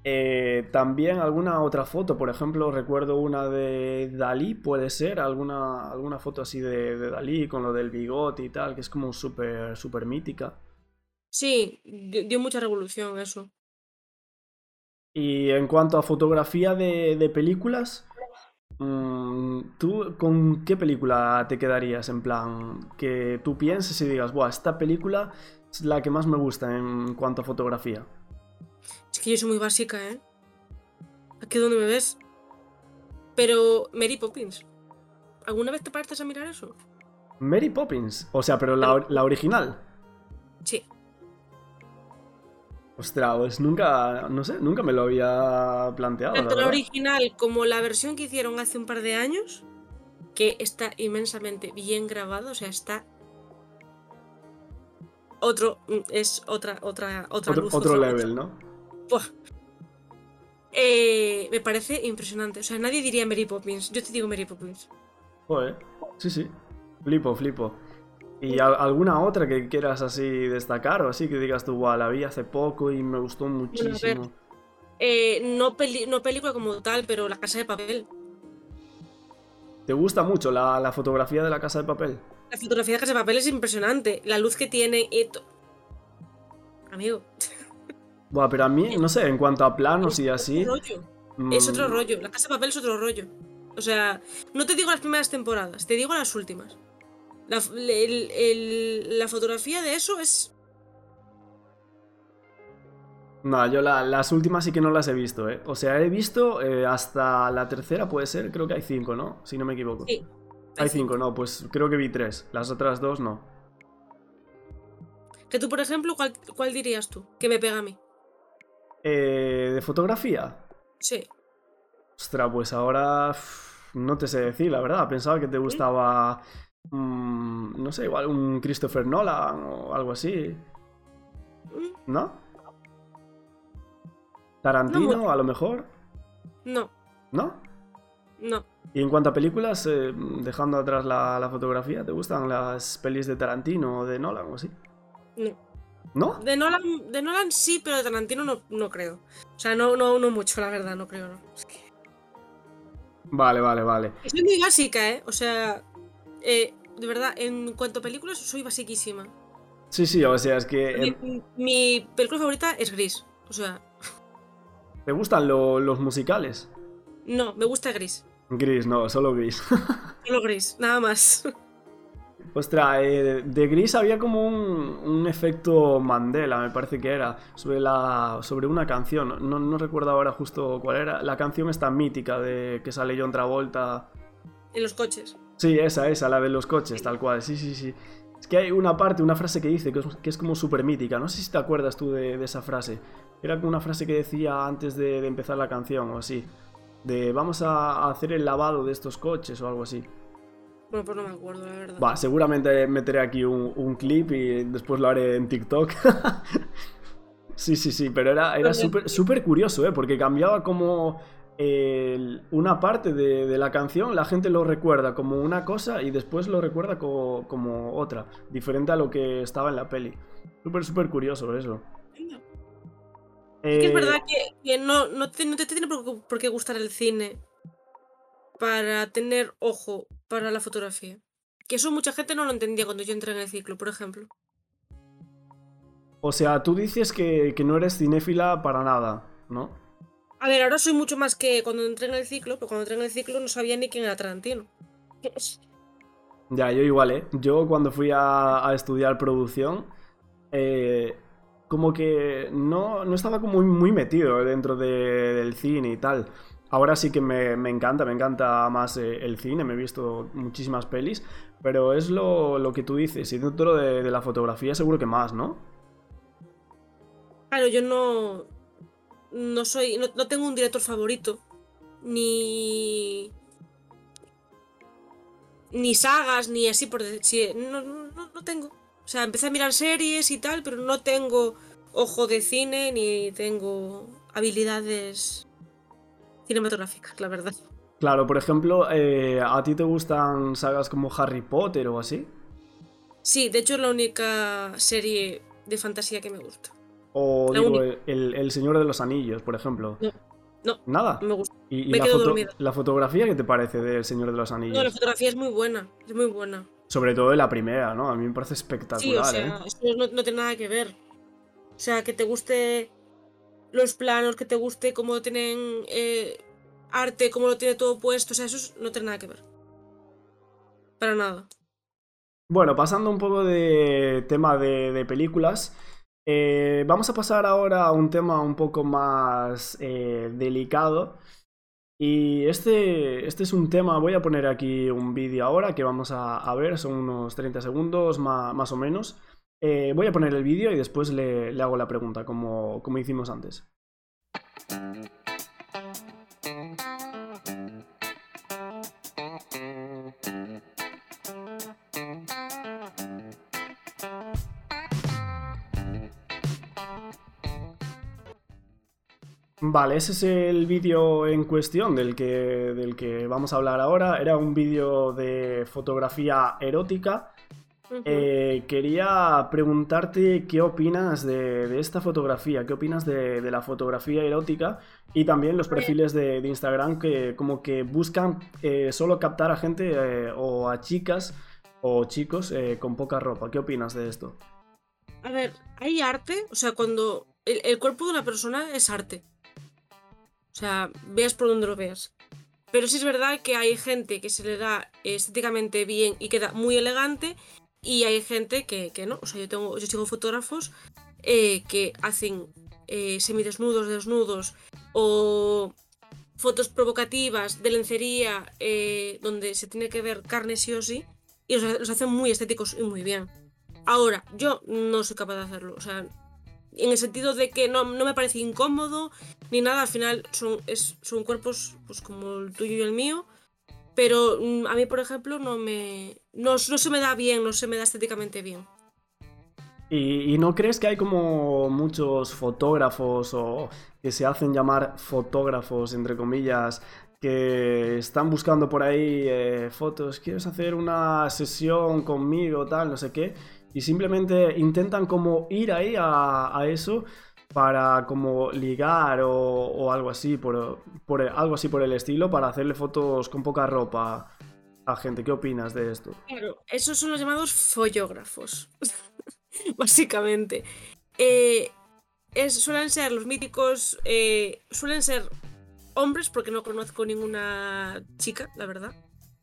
Eh, también alguna otra foto, por ejemplo, recuerdo una de Dalí, puede ser, alguna, alguna foto así de, de Dalí con lo del bigote y tal, que es como súper, súper mítica. Sí, dio, dio mucha revolución eso. Y en cuanto a fotografía de, de películas, mm, ¿tú con qué película te quedarías? En plan, que tú pienses y digas, Buah, esta película es la que más me gusta en cuanto a fotografía. Es que yo soy muy básica, ¿eh? Aquí donde me ves. Pero Mary Poppins. ¿Alguna vez te pareces a mirar eso? Mary Poppins, o sea, pero la, la original. Sí. Ostras, pues nunca, no sé, nunca me lo había planteado. la Tanto la original como la versión que hicieron hace un par de años, que está inmensamente bien grabado, o sea, está otro mm, es otra otra otra Otro, luz, otro level, ¿no? Eh, me parece impresionante. O sea, nadie diría Mary Poppins. Yo te digo Mary Poppins. Joder, sí, sí. Flipo, flipo. ¿Y al- alguna otra que quieras así destacar o así que digas tú, "Buah, la vi hace poco y me gustó muchísimo? Eh, no, peli- no película como tal, pero La Casa de Papel. ¿Te gusta mucho la, la fotografía de la casa de papel? La fotografía de La Casa de Papel es impresionante. La luz que tiene. y to- Amigo, Buah, pero a mí, no sé, en cuanto a planos y así. otro rollo. Es otro mm, rollo. La Casa de Papel es otro rollo. O sea, no te digo las primeras temporadas, te digo las últimas. La, f- el- el- la fotografía de eso es. No, yo la- las últimas sí que no las he visto, ¿eh? O sea, he visto eh, hasta la tercera, puede ser, creo que hay cinco, ¿no? Si no me equivoco. Sí. Hay cinco, no, pues creo que vi tres. Las otras dos no. Que tú, por ejemplo, ¿cuál, cuál dirías tú? Que me pega a mí. Eh, ¿De fotografía? Sí. Ostras, pues ahora no te sé decir, la verdad. Pensaba que te gustaba, mm, no sé, igual un Christopher Nolan o algo así, Mm, ¿no? Tarantino, a lo mejor, No, ¿no? no. Y en cuanto a películas, eh, dejando atrás la, la fotografía, ¿te gustan las pelis de Tarantino o de Nolan o así? no. ¿No? De Nolan, de Nolan sí, pero de Tarantino no, no creo. O sea, no, no, no mucho, la verdad, no creo, no. Es que- Vale, vale, vale. Soy muy básica, ¿eh? O sea, eh, de verdad, en cuanto a películas, soy basiquísima. Sí, sí, o sea, es que... Mi, mi película favorita es Gris. O sea, ¿Te gustan lo- los musicales? no, me gusta Gris. Gris, no, solo gris. Solo Gris, nada más. Ostras, eh, de, Gris había como un, un efecto Mandela, me parece que era, sobre, la, sobre una canción. No, no recuerdo ahora justo cuál era. La canción esta mítica de que sale John Travolta. en los coches. Sí, esa, esa, la de los coches, tal cual. Sí, sí, sí. Es que hay una parte, una frase que dice que es, que es como súper mítica. No sé si te acuerdas tú de, de esa frase. Era como una frase que decía antes de, de empezar la canción o así. De vamos a hacer el lavado de estos coches o algo así. Bueno, pues no me acuerdo, la verdad. Va, seguramente meteré aquí un, un clip y después lo haré en TikTok. sí, sí, sí, pero era, era súper curioso, ¿eh? Porque cambiaba como el- una parte de, de la canción, la gente lo recuerda como una cosa y después lo recuerda co- como otra, diferente a lo que estaba en la peli. Súper, súper curioso eso. Es que es Eh, verdad que, que no, no, te, no te tiene por qué gustar el cine para tener ojo para la fotografía. Que eso mucha gente no lo entendía cuando yo entré en el ciclo, por ejemplo. O sea, tú dices que, que no eres cinéfila para nada, ¿no? A ver, ahora soy mucho más que cuando entré en el ciclo, pero cuando entré en el ciclo no sabía ni quién era Tarantino. Ya, yo igual, ¿eh? Yo cuando fui a, a estudiar producción, eh, como que no, no estaba como muy, muy metido dentro de- del cine y tal. Ahora sí que me, encanta, me encanta más eh, el cine, me he visto muchísimas pelis, pero es lo, que tú dices, y dentro de, la fotografía seguro que más, ¿no? Claro, yo no. No soy. No, no tengo un director favorito. Ni. Ni sagas, ni así por decir. No, no, no tengo. O sea, empecé a mirar series y tal, pero no tengo ojo de cine ni tengo habilidades cinematográficas, la verdad. Claro, por ejemplo, eh, ¿a ti te gustan sagas como Harry Potter o así? Sí, de hecho es la única serie de fantasía que me gusta. O La digo, el, el Señor de los Anillos, por ejemplo. No, no. Nada. Me gusta. ¿Y, y me la, foto- fotografía qué te parece del Señor de los Anillos? No, la fotografía es muy buena. Es muy buena. Sobre todo de la primera, ¿no? A mí me parece Sí, espectacular, o sea, ¿eh? eso no, no tiene nada que ver. O sea, que te guste los planos, que te guste cómo tienen eh, arte, cómo lo tiene todo puesto, o sea, eso es- no tiene nada que ver. Para nada. Bueno, pasando un poco de tema de, películas, eh, vamos a pasar ahora a un tema un poco más eh, delicado. Y este, este es un tema, voy a poner aquí un vídeo ahora que vamos a, a ver, son unos 30 segundos ma- más, o menos. Eh, voy a poner el vídeo y después le, le hago la pregunta, como, como hicimos antes. Vale, ese es el vídeo en cuestión del que, del que vamos a hablar ahora. Era un vídeo de fotografía erótica. Eh, quería preguntarte qué opinas de, de esta fotografía, qué opinas de, de la fotografía erótica y también los perfiles de, de Instagram que como que buscan eh, solo captar a gente eh, o a chicas o chicos eh, con poca ropa. ¿Qué opinas de esto? A ver, hay arte, o sea, cuando el, el cuerpo de una persona es arte. O sea, veas por donde lo veas. Pero sí es verdad que hay gente que se le da estéticamente bien y queda muy elegante. Y hay gente que, que no. O sea, yo tengo, yo sigo fotógrafos eh, que hacen eh, semidesnudos, desnudos, o fotos provocativas de lencería eh, donde se tiene que ver carne sí o sí. Y los, hacen muy estéticos y muy bien. Ahora, yo no soy capaz de hacerlo. O sea, en el sentido de que no, no me parece incómodo ni nada. Al final son, son cuerpos pues, como el tuyo y el mío. Pero mm, a mí, por ejemplo, no me. No, se me da bien, no se me da estéticamente bien. ¿Y, no crees que hay como muchos fotógrafos o que se hacen llamar fotógrafos, entre comillas, que están buscando por ahí eh, fotos, quieres hacer una sesión conmigo, tal, no sé qué, y simplemente intentan como ir ahí a eso para como ligar o, o algo así, por, por algo así por el estilo, para hacerle fotos con poca ropa a gente. ¿Qué opinas de esto? Claro, esos son los llamados follógrafos. Básicamente. Eh, es, suelen ser los míticos. eh, suelen ser hombres, porque no conozco ninguna chica, la verdad.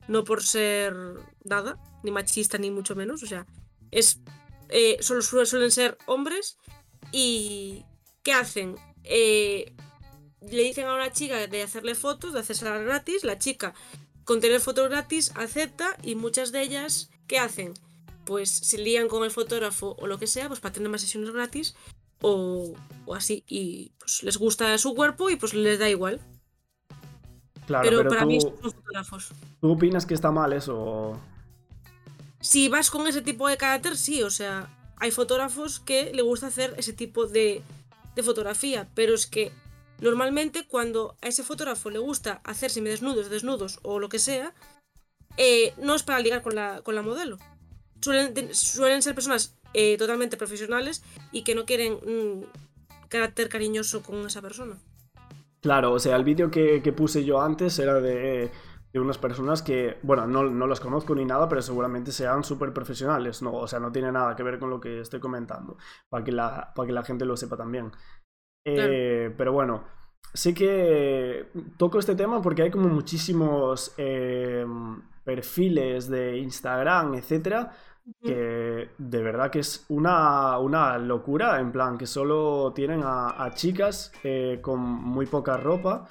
No por ser nada, ni machista, ni mucho menos. O sea, es. eh, solo su- suelen ser hombres. ¿Y qué hacen? Eh, le dicen a una chica de hacerle fotos, de hacerse gratis. La chica con tener fotos gratis acepta y muchas de ellas, ¿qué hacen? Pues se lían con el fotógrafo o lo que sea, pues para tener más sesiones gratis o, o así. Y pues les gusta su cuerpo y pues les da igual. Claro, pero, pero para tú, mí son fotógrafos. ¿tú opinas que está mal eso? Si vas con ese tipo de carácter, sí, o sea, hay fotógrafos que le gusta hacer ese tipo de, de fotografía, pero es que normalmente cuando a ese fotógrafo le gusta hacer semidesnudos, desnudos o lo que sea, eh, no es para ligar con la, con la modelo. Suelen, suelen ser personas eh, totalmente profesionales y que no quieren mm, carácter cariñoso con esa persona. Claro, o sea, el vídeo que, que puse yo antes era de, de unas personas que, bueno, no, no los conozco ni nada, pero seguramente sean súper profesionales, ¿no? O sea, no tiene nada que ver con lo que estoy comentando, para que la, para que la gente lo sepa también. Eh, Pero bueno, sí que toco este tema porque hay como muchísimos eh, perfiles de Instagram, etcétera, que de verdad que es una, una locura, en plan, que solo tienen a, chicas eh, con muy poca ropa,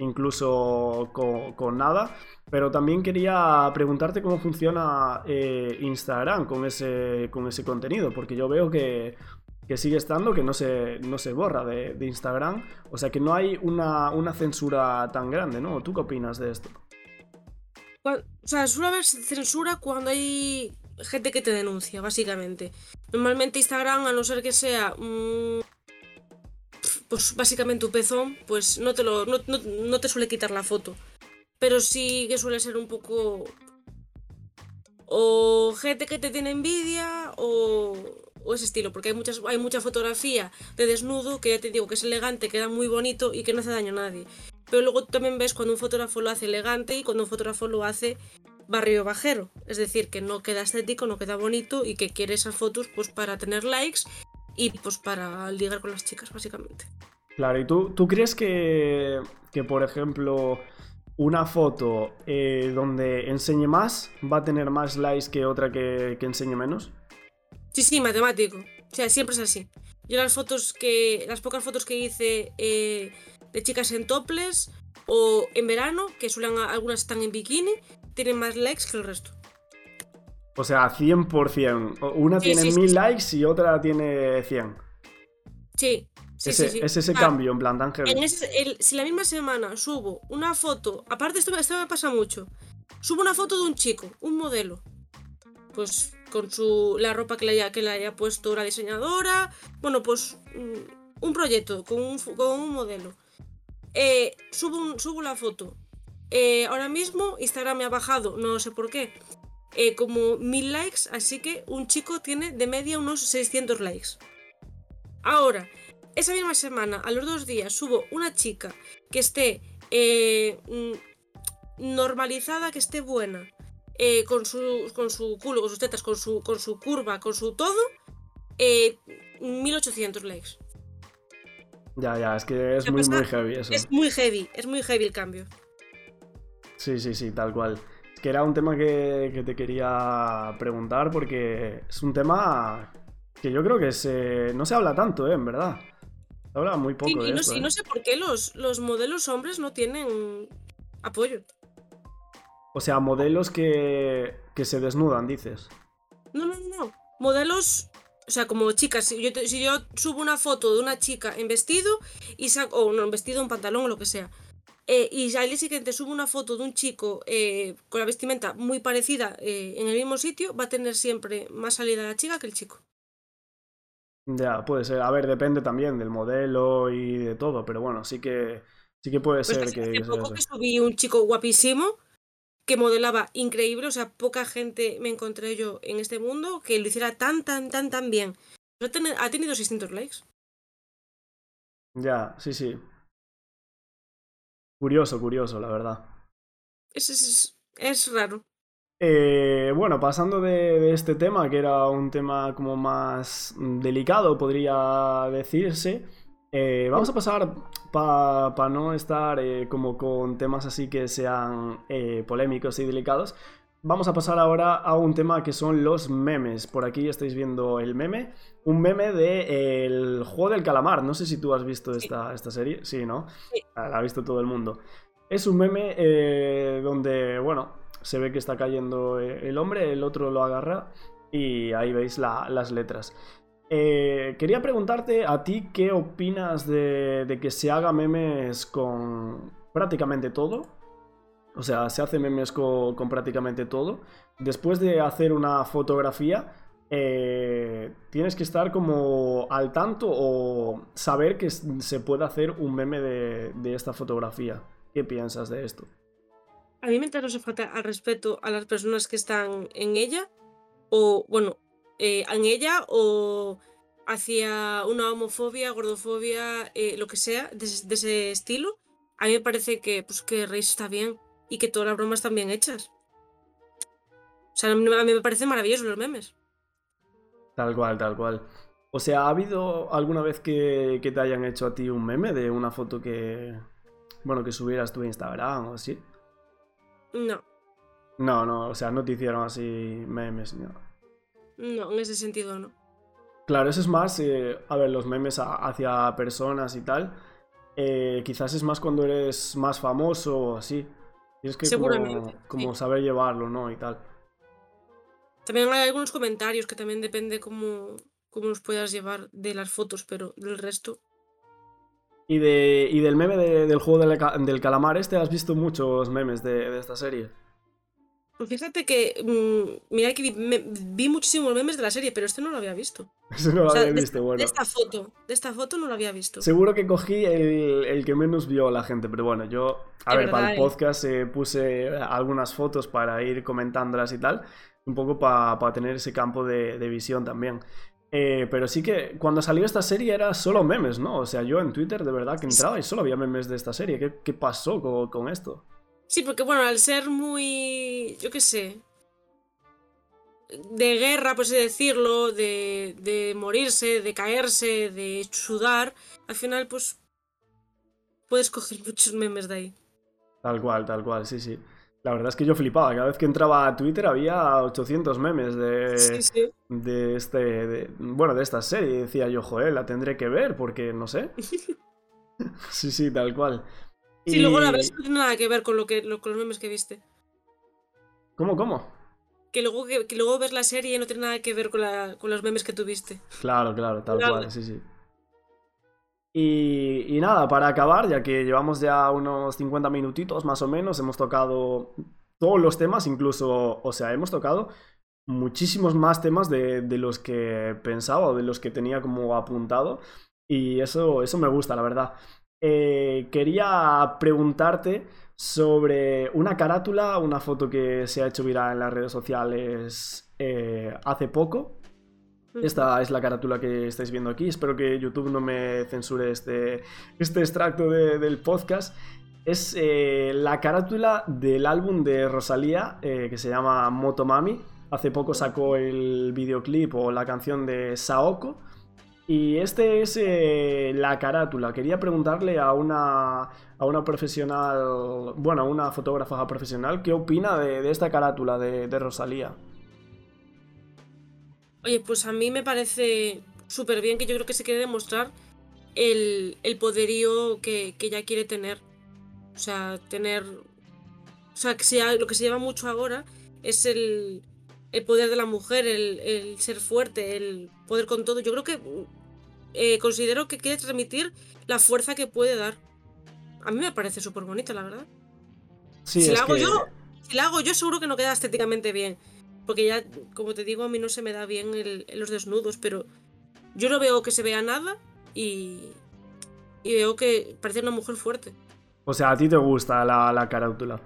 incluso con, nada. Pero también quería preguntarte cómo funciona eh, Instagram con ese, con ese contenido, porque yo veo que, sigue estando, que no se, no se borra de, Instagram. O sea que no hay una, una censura tan grande, ¿no? ¿Tú qué opinas de esto? O sea, suele haber censura cuando hay gente que te denuncia, básicamente. Normalmente Instagram, a no ser que sea pues básicamente un pezón, pues no te lo no, te suele quitar la foto. Pero sí que suele ser un poco o gente que te tiene envidia o, o ese estilo, porque hay muchas hay mucha fotografía de desnudo que ya te digo que es elegante, queda muy bonito y que no hace daño a nadie. Pero luego también ves cuando un fotógrafo lo hace elegante y cuando un fotógrafo lo hace barrio bajero. Es decir, que no queda estético, no queda bonito y que quiere esas fotos pues para tener likes y pues para ligar con las chicas, básicamente. Claro, ¿y tú, tú crees que, que, por ejemplo, una foto eh, donde enseñe más va a tener más likes que otra que, que enseñe menos? Sí, sí, matemático. O sea, siempre es así. Yo las fotos que. Las pocas fotos que hice eh, de chicas en toples o en verano, que suelen algunas están en bikini, tienen más likes que el resto. O sea, 100%. Una tiene mil likes y otra tiene 100. Sí. Sí, ese, sí, Es ese cambio, en plan tan si la misma semana subo una foto, aparte esto, me pasa mucho, subo una foto de un chico, un modelo, pues con su la ropa que le haya, que le haya puesto la diseñadora, bueno, pues mm, un proyecto con un, con un modelo. Eh, subo, subo la foto eh, ahora mismo Instagram me ha bajado, no sé por qué, eh, como mil likes, así que un chico tiene de media unos 600 likes. Ahora, esa misma semana, a los dos días, subo una chica que esté eh, mm, normalizada, que esté buena, con, su, con su culo, con sus tetas, con su, con su curva, con su todo, 1800 likes. Ya, ya, es que es muy, muy heavy eso. Es muy heavy, es muy heavy el cambio. Sí, sí, sí, tal cual. Que era un tema que, te quería preguntar porque es un tema que yo creo que se, no se habla tanto, ¿eh? En verdad. Se habla muy poco y, de no, esto, y no ¿eh? sé por qué los, los modelos hombres no tienen apoyo. O sea, modelos que, que se desnudan, dices. No, no, no. Modelos o sea, como chicas, si yo, si yo subo una foto de una chica en vestido y saco, o no, en vestido, un pantalón o lo que sea, eh, y al día siguiente subo una foto de un chico eh, con la vestimenta muy parecida eh, en el mismo sitio, va a tener siempre más salida la chica que el chico. Ya, puede ser. A ver, depende también del modelo y de todo, pero bueno, sí que, sí que puede pues ser que... Hace poco que subí un chico guapísimo que modelaba increíble, o sea, poca gente me encontré yo en este mundo que lo hiciera tan, tan, tan, tan bien. Ha tenido 600 likes. Ya, sí, sí. Curioso, curioso, la verdad. Es, es, raro. Eh, bueno, pasando de, este tema, que era un tema como más delicado, podría decirse, eh, vamos a pasar, para no estar eh, como con temas así que sean polémicos y delicados, Vamos a pasar ahora a un tema que son los memes. Por aquí estáis viendo el meme. Un meme de El juego del calamar. No sé si tú has visto esta, esta serie. Sí, ¿no? La ha visto todo el mundo. Es un meme eh, donde, bueno, se ve que está cayendo eh, el hombre, el otro lo agarra y ahí veis las letras. Eh, quería preguntarte a ti qué opinas de, de que se haga memes con prácticamente todo o sea, se hace memes con, prácticamente todo. Después de hacer una fotografía, eh, tienes que estar como al tanto o saber que se puede hacer un meme de, esta fotografía. ¿Qué piensas de esto? A mí me se falta al respeto a las personas que están en ella, o bueno, eh, en ella o hacia una homofobia, gordofobia, eh, lo que sea, de, ese estilo. A mí me parece que, pues, que está bien y que todas las bromas están bien hechas. O sea, a mí me parecen maravillosos los memes. Tal cual, tal cual. O sea, ¿ha habido alguna vez que, te hayan hecho a ti un meme de una foto que. Bueno, que subieras tu Instagram o así? No. No, no, o sea, no te hicieron así memes ni nada. No, en ese sentido no. Claro, eso es más, eh, a ver, los memes a- hacia personas y tal. eh, quizás es más cuando eres más famoso o así. Tienes que como, Seguramente, como sí. saber llevarlo, ¿no? Y tal. También hay algunos comentarios que también depende cómo, cómo los puedas llevar de las fotos, pero del resto. Y, de, y del meme de- del juego del, ca- del calamar este, ¿has visto muchos memes de, de esta serie? Fíjate que, mm, mira que vi, me- vi muchísimos memes de la serie, pero este no lo había visto. Eso no lo O sea, había de, visto, esta- bueno. de esta foto, de esta foto no lo había visto. Seguro que cogí el, el que menos vio la gente, pero bueno, yo, a Es ver, para el ¿eh? podcast eh, puse algunas fotos para ir comentándolas y tal, un poco para tener ese campo de, de visión también. Eh, pero sí que cuando salió esta serie era solo memes, ¿no? O sea, yo en Twitter de verdad que entraba y solo había memes de esta serie. ¿Qué, qué pasó con, con esto? Sí, porque bueno, al ser muy, yo qué sé, de guerra, por así decirlo, de, de morirse, de caerse, de sudar, al final pues puedes coger muchos memes de ahí. Tal cual, tal cual, sí, sí. La verdad es que yo flipaba. Cada vez que entraba a Twitter había 800 memes de, Sí, sí. de este, de- bueno, de esta serie. Decía yo, joder, la tendré que ver porque no sé. Sí, sí, tal cual. Sí, luego la ves no tiene nada que ver con lo que lo- con los memes que viste. ¿Cómo, cómo? Que luego, que, que luego ves la serie y no tiene nada que ver con, la, con los memes que tuviste. Claro, claro, tal Claro. cual, sí, sí. Y, y nada, para acabar, ya que llevamos ya unos 50 minutitos más o menos, hemos tocado todos los temas, incluso, o sea, hemos tocado muchísimos más temas de, de los que pensaba o de los que tenía como apuntado. Y eso, eso me gusta, la verdad. Eh, quería preguntarte sobre una carátula, una foto que se ha hecho viral en las redes sociales eh, hace poco. Esta es la carátula que estáis viendo aquí. Espero que YouTube no me censure este, este extracto de- del podcast. Es eh, la carátula del álbum de Rosalía eh, que se llama Motomami. Hace poco sacó el videoclip o la canción de Saoko. Y este es eh, la carátula. Quería preguntarle a una, a una profesional, bueno, a una fotógrafa profesional, ¿qué opina de, esta carátula de, de Rosalía? Oye, pues a mí me parece súper bien que yo creo que se quiere demostrar el, el poderío que, que ella quiere tener. O sea, tener. O sea, que sea, lo que se lleva mucho ahora es el, el poder de la mujer, el, el ser fuerte, el poder con todo. Yo creo que eh, considero que quiere transmitir la fuerza que puede dar. A mí me parece súper bonita, la verdad. Sí, si la hago que- yo, si la hago yo seguro que no queda estéticamente bien. Porque ya, como te digo, a mí no se me da bien el- los desnudos, pero yo no veo que se vea nada y, y veo que parece una mujer fuerte. O sea, a ti te gusta la, la carátula.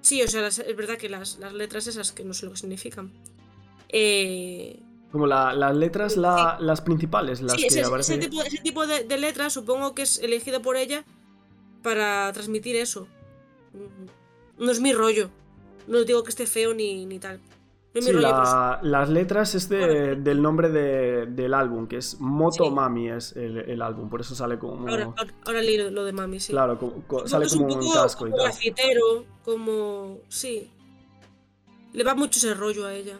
Sí, o sea, las- es verdad que las, las letras esas que no sé lo que significan. Eh, Como la- las letras, la- las principales, las sí, que ese, ese aparecen. tipo, ese tipo de, de letras supongo que es elegido por ella para transmitir eso. Mm, No es mi rollo. No digo que esté feo ni, ni tal. No es Sí, mi rollo, pero la- las letras es de- Bueno. del nombre de- del álbum, que es Moto Sí. Mami es el, el álbum, por eso sale como... Ahora, ahora, ahora leí lo, lo de mami, sí. Claro, co- co- Es sale un como un poco casco y como tal. como. Sí. Le va mucho ese rollo a ella.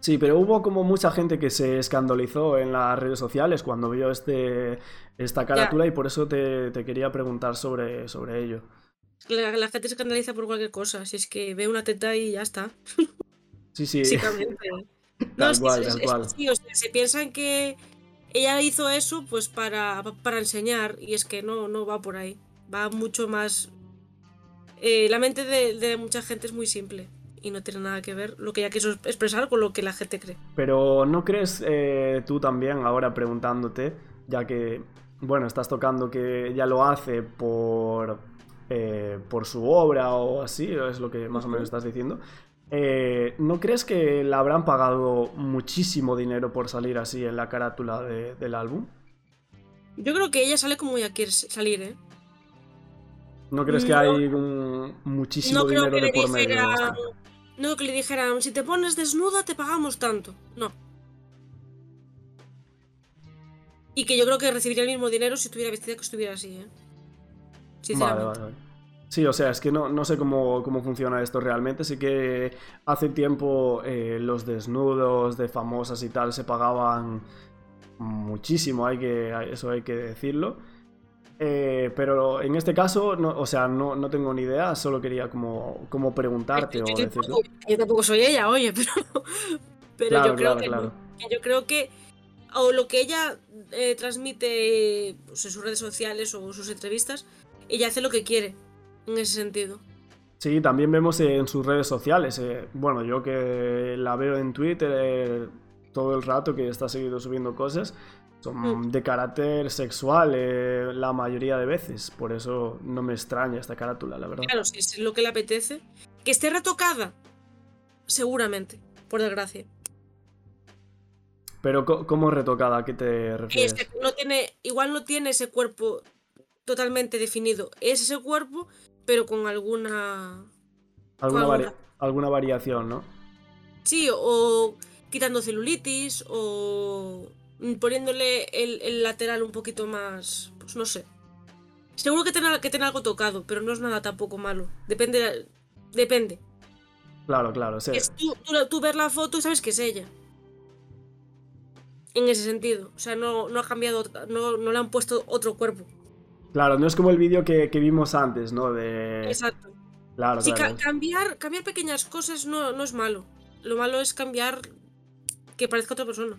Sí, pero hubo como mucha gente que se escandalizó en las redes sociales cuando vio este, esta carátula y por eso te, te quería preguntar sobre, sobre ello. La, la gente se escandaliza por cualquier cosa. Si es que ve una teta y ya está. Sí, sí, no, es que cual, es- tal es- cual. sí, o sea, se piensan que ella hizo eso pues para, para enseñar. Y es que no, no va por ahí. Va mucho más. eh, la mente de, de mucha gente es muy simple. Y no tiene nada que ver lo que ella quiso expresar con lo que la gente cree. Pero ¿no crees eh, tú también, ahora preguntándote, ya que, bueno, estás tocando que ya lo hace por, eh, por su obra o así, es lo que más o menos estás diciendo, eh, ¿no crees que le habrán pagado muchísimo dinero por salir así en la carátula de- del álbum? Yo creo que ella sale como ella quiere salir, ¿eh? ¿No crees que hay un muchísimo No creo dinero que de por medio? No que le dijeran, si te pones desnuda te pagamos tanto. No. Y que yo creo que recibiría el mismo dinero si estuviera vestida que estuviera así, ¿eh? Sinceramente. vale, vale. Sí, o sea, es que no, no sé cómo, cómo, funciona esto realmente. Sí que hace tiempo eh, los desnudos de famosas y tal se pagaban muchísimo, hay que, eso hay que decirlo. Eh, pero en este caso, no, o sea, no, no, tengo ni idea, solo quería como, como preguntarte yo, o yo, decirlo. Yo tampoco soy ella, oye, pero, pero Claro, yo creo claro, que, claro. yo creo que o lo que ella eh, transmite pues, en sus redes sociales o sus entrevistas, ella hace lo que quiere en ese sentido. Sí, también vemos en sus redes sociales. eh, bueno, yo que la veo en Twitter eh, todo el rato, que está seguido subiendo cosas, son Mm. de carácter sexual eh, la mayoría de veces. Por eso no me extraña esta carátula, la verdad. Claro, si es lo que le apetece. Que esté retocada, seguramente, por desgracia. Pero, ¿cómo retocada? ¿A qué te refieres? Ese- no tiene, igual no tiene ese cuerpo totalmente definido. Es ese cuerpo, pero con alguna. ¿Alguna, con vari- alguna- alguna variación, no? Sí, o quitando celulitis, o poniéndole el, el lateral un poquito más. Pues no sé. Seguro que tiene, que algo tocado, pero no es nada tampoco malo. Depende. Depende. Claro, claro. sí. Es tú, tú, tú ver la foto y sabes que es ella. En ese sentido. O sea, no, no ha cambiado, no, no le han puesto otro cuerpo. Claro, no es como el vídeo que, que vimos antes, ¿no? De... Exacto. Claro, Sí, claro. ca- cambiar, cambiar pequeñas cosas no, no es malo. Lo malo es cambiar que parezca otra persona.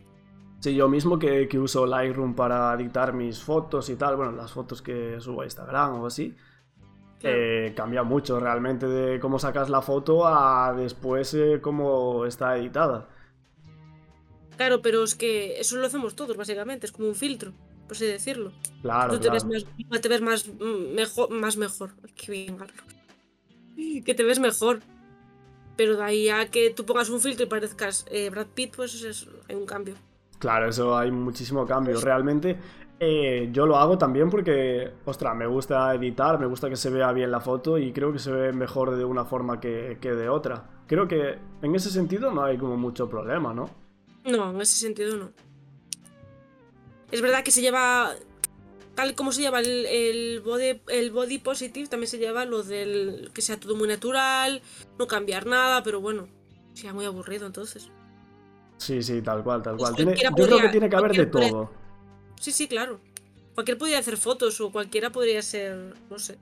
Sí, yo mismo que, que uso Lightroom para editar mis fotos y tal, bueno, las fotos que subo a Instagram o así, eh, cambia mucho realmente de cómo sacas la foto a después eh, cómo está editada. Claro, pero es que eso lo hacemos todos, básicamente. Es como un filtro, por así decirlo. Claro, Tú te claro. ves más, te ves más mm, mejor, más mejor. Qué bien. Que te ves mejor. Pero de ahí a que tú pongas un filtro y parezcas eh, Brad Pitt, pues es- hay un cambio. Claro, eso hay muchísimo cambio. Realmente eh, yo lo hago también porque, ostras, me gusta editar, me gusta que se vea bien la foto y creo que se ve mejor de una forma que, que de otra. Creo que en ese sentido no hay como mucho problema, ¿no? No, en ese sentido no. Es verdad que se lleva. Tal como se lleva el, el body, el body positive, también se lleva lo del que sea todo muy natural, no cambiar nada, pero bueno, sea muy aburrido entonces. Sí, sí, tal cual, tal cual. Tiene- yo creo que tiene que haber de todo. Sí, sí, claro. Cualquiera podría hacer fotos o cualquiera podría ser, no sé.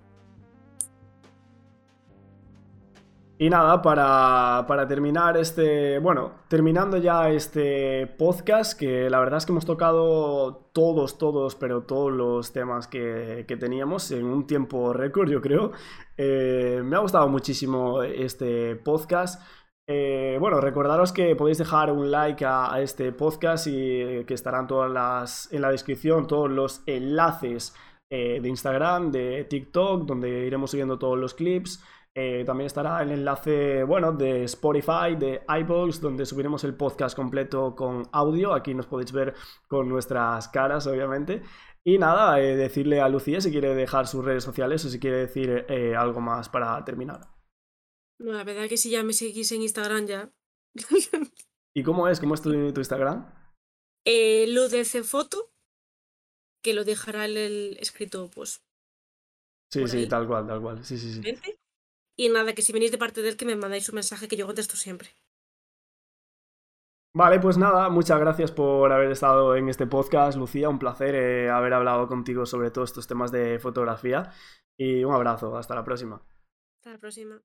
Y nada, para, para terminar este, bueno, terminando ya este podcast, que la verdad es que hemos tocado todos, todos, pero todos los temas que, que teníamos en un tiempo récord, yo creo. Eh, me ha gustado muchísimo este podcast. Eh, bueno, recordaros que podéis dejar un like a, este podcast y que estarán todas las, en la descripción todos los enlaces eh, de Instagram, de TikTok, donde iremos subiendo todos los clips. Eh, también estará el enlace, bueno, de Spotify, de iVoox, donde subiremos el podcast completo con audio. Aquí nos podéis ver con nuestras caras, obviamente. Y nada, eh, decirle a Lucía si quiere dejar sus redes sociales o si quiere decir eh, algo más para terminar. No, la verdad que si ya me seguís en Instagram ya. ¿Y cómo es? ¿Cómo es tu, tu Instagram? eh, lo de foto, que lo dejará el, el escrito, pues, Sí, sí, ahí. tal cual, tal cual. Sí, sí, sí. Y nada, que si venís de parte de él, que me mandáis un mensaje que yo contesto siempre. Vale, pues nada, muchas gracias por haber estado en este podcast, Lucía. Un placer eh, haber hablado contigo sobre todos estos temas de fotografía. Y un abrazo, hasta la próxima. Hasta la próxima.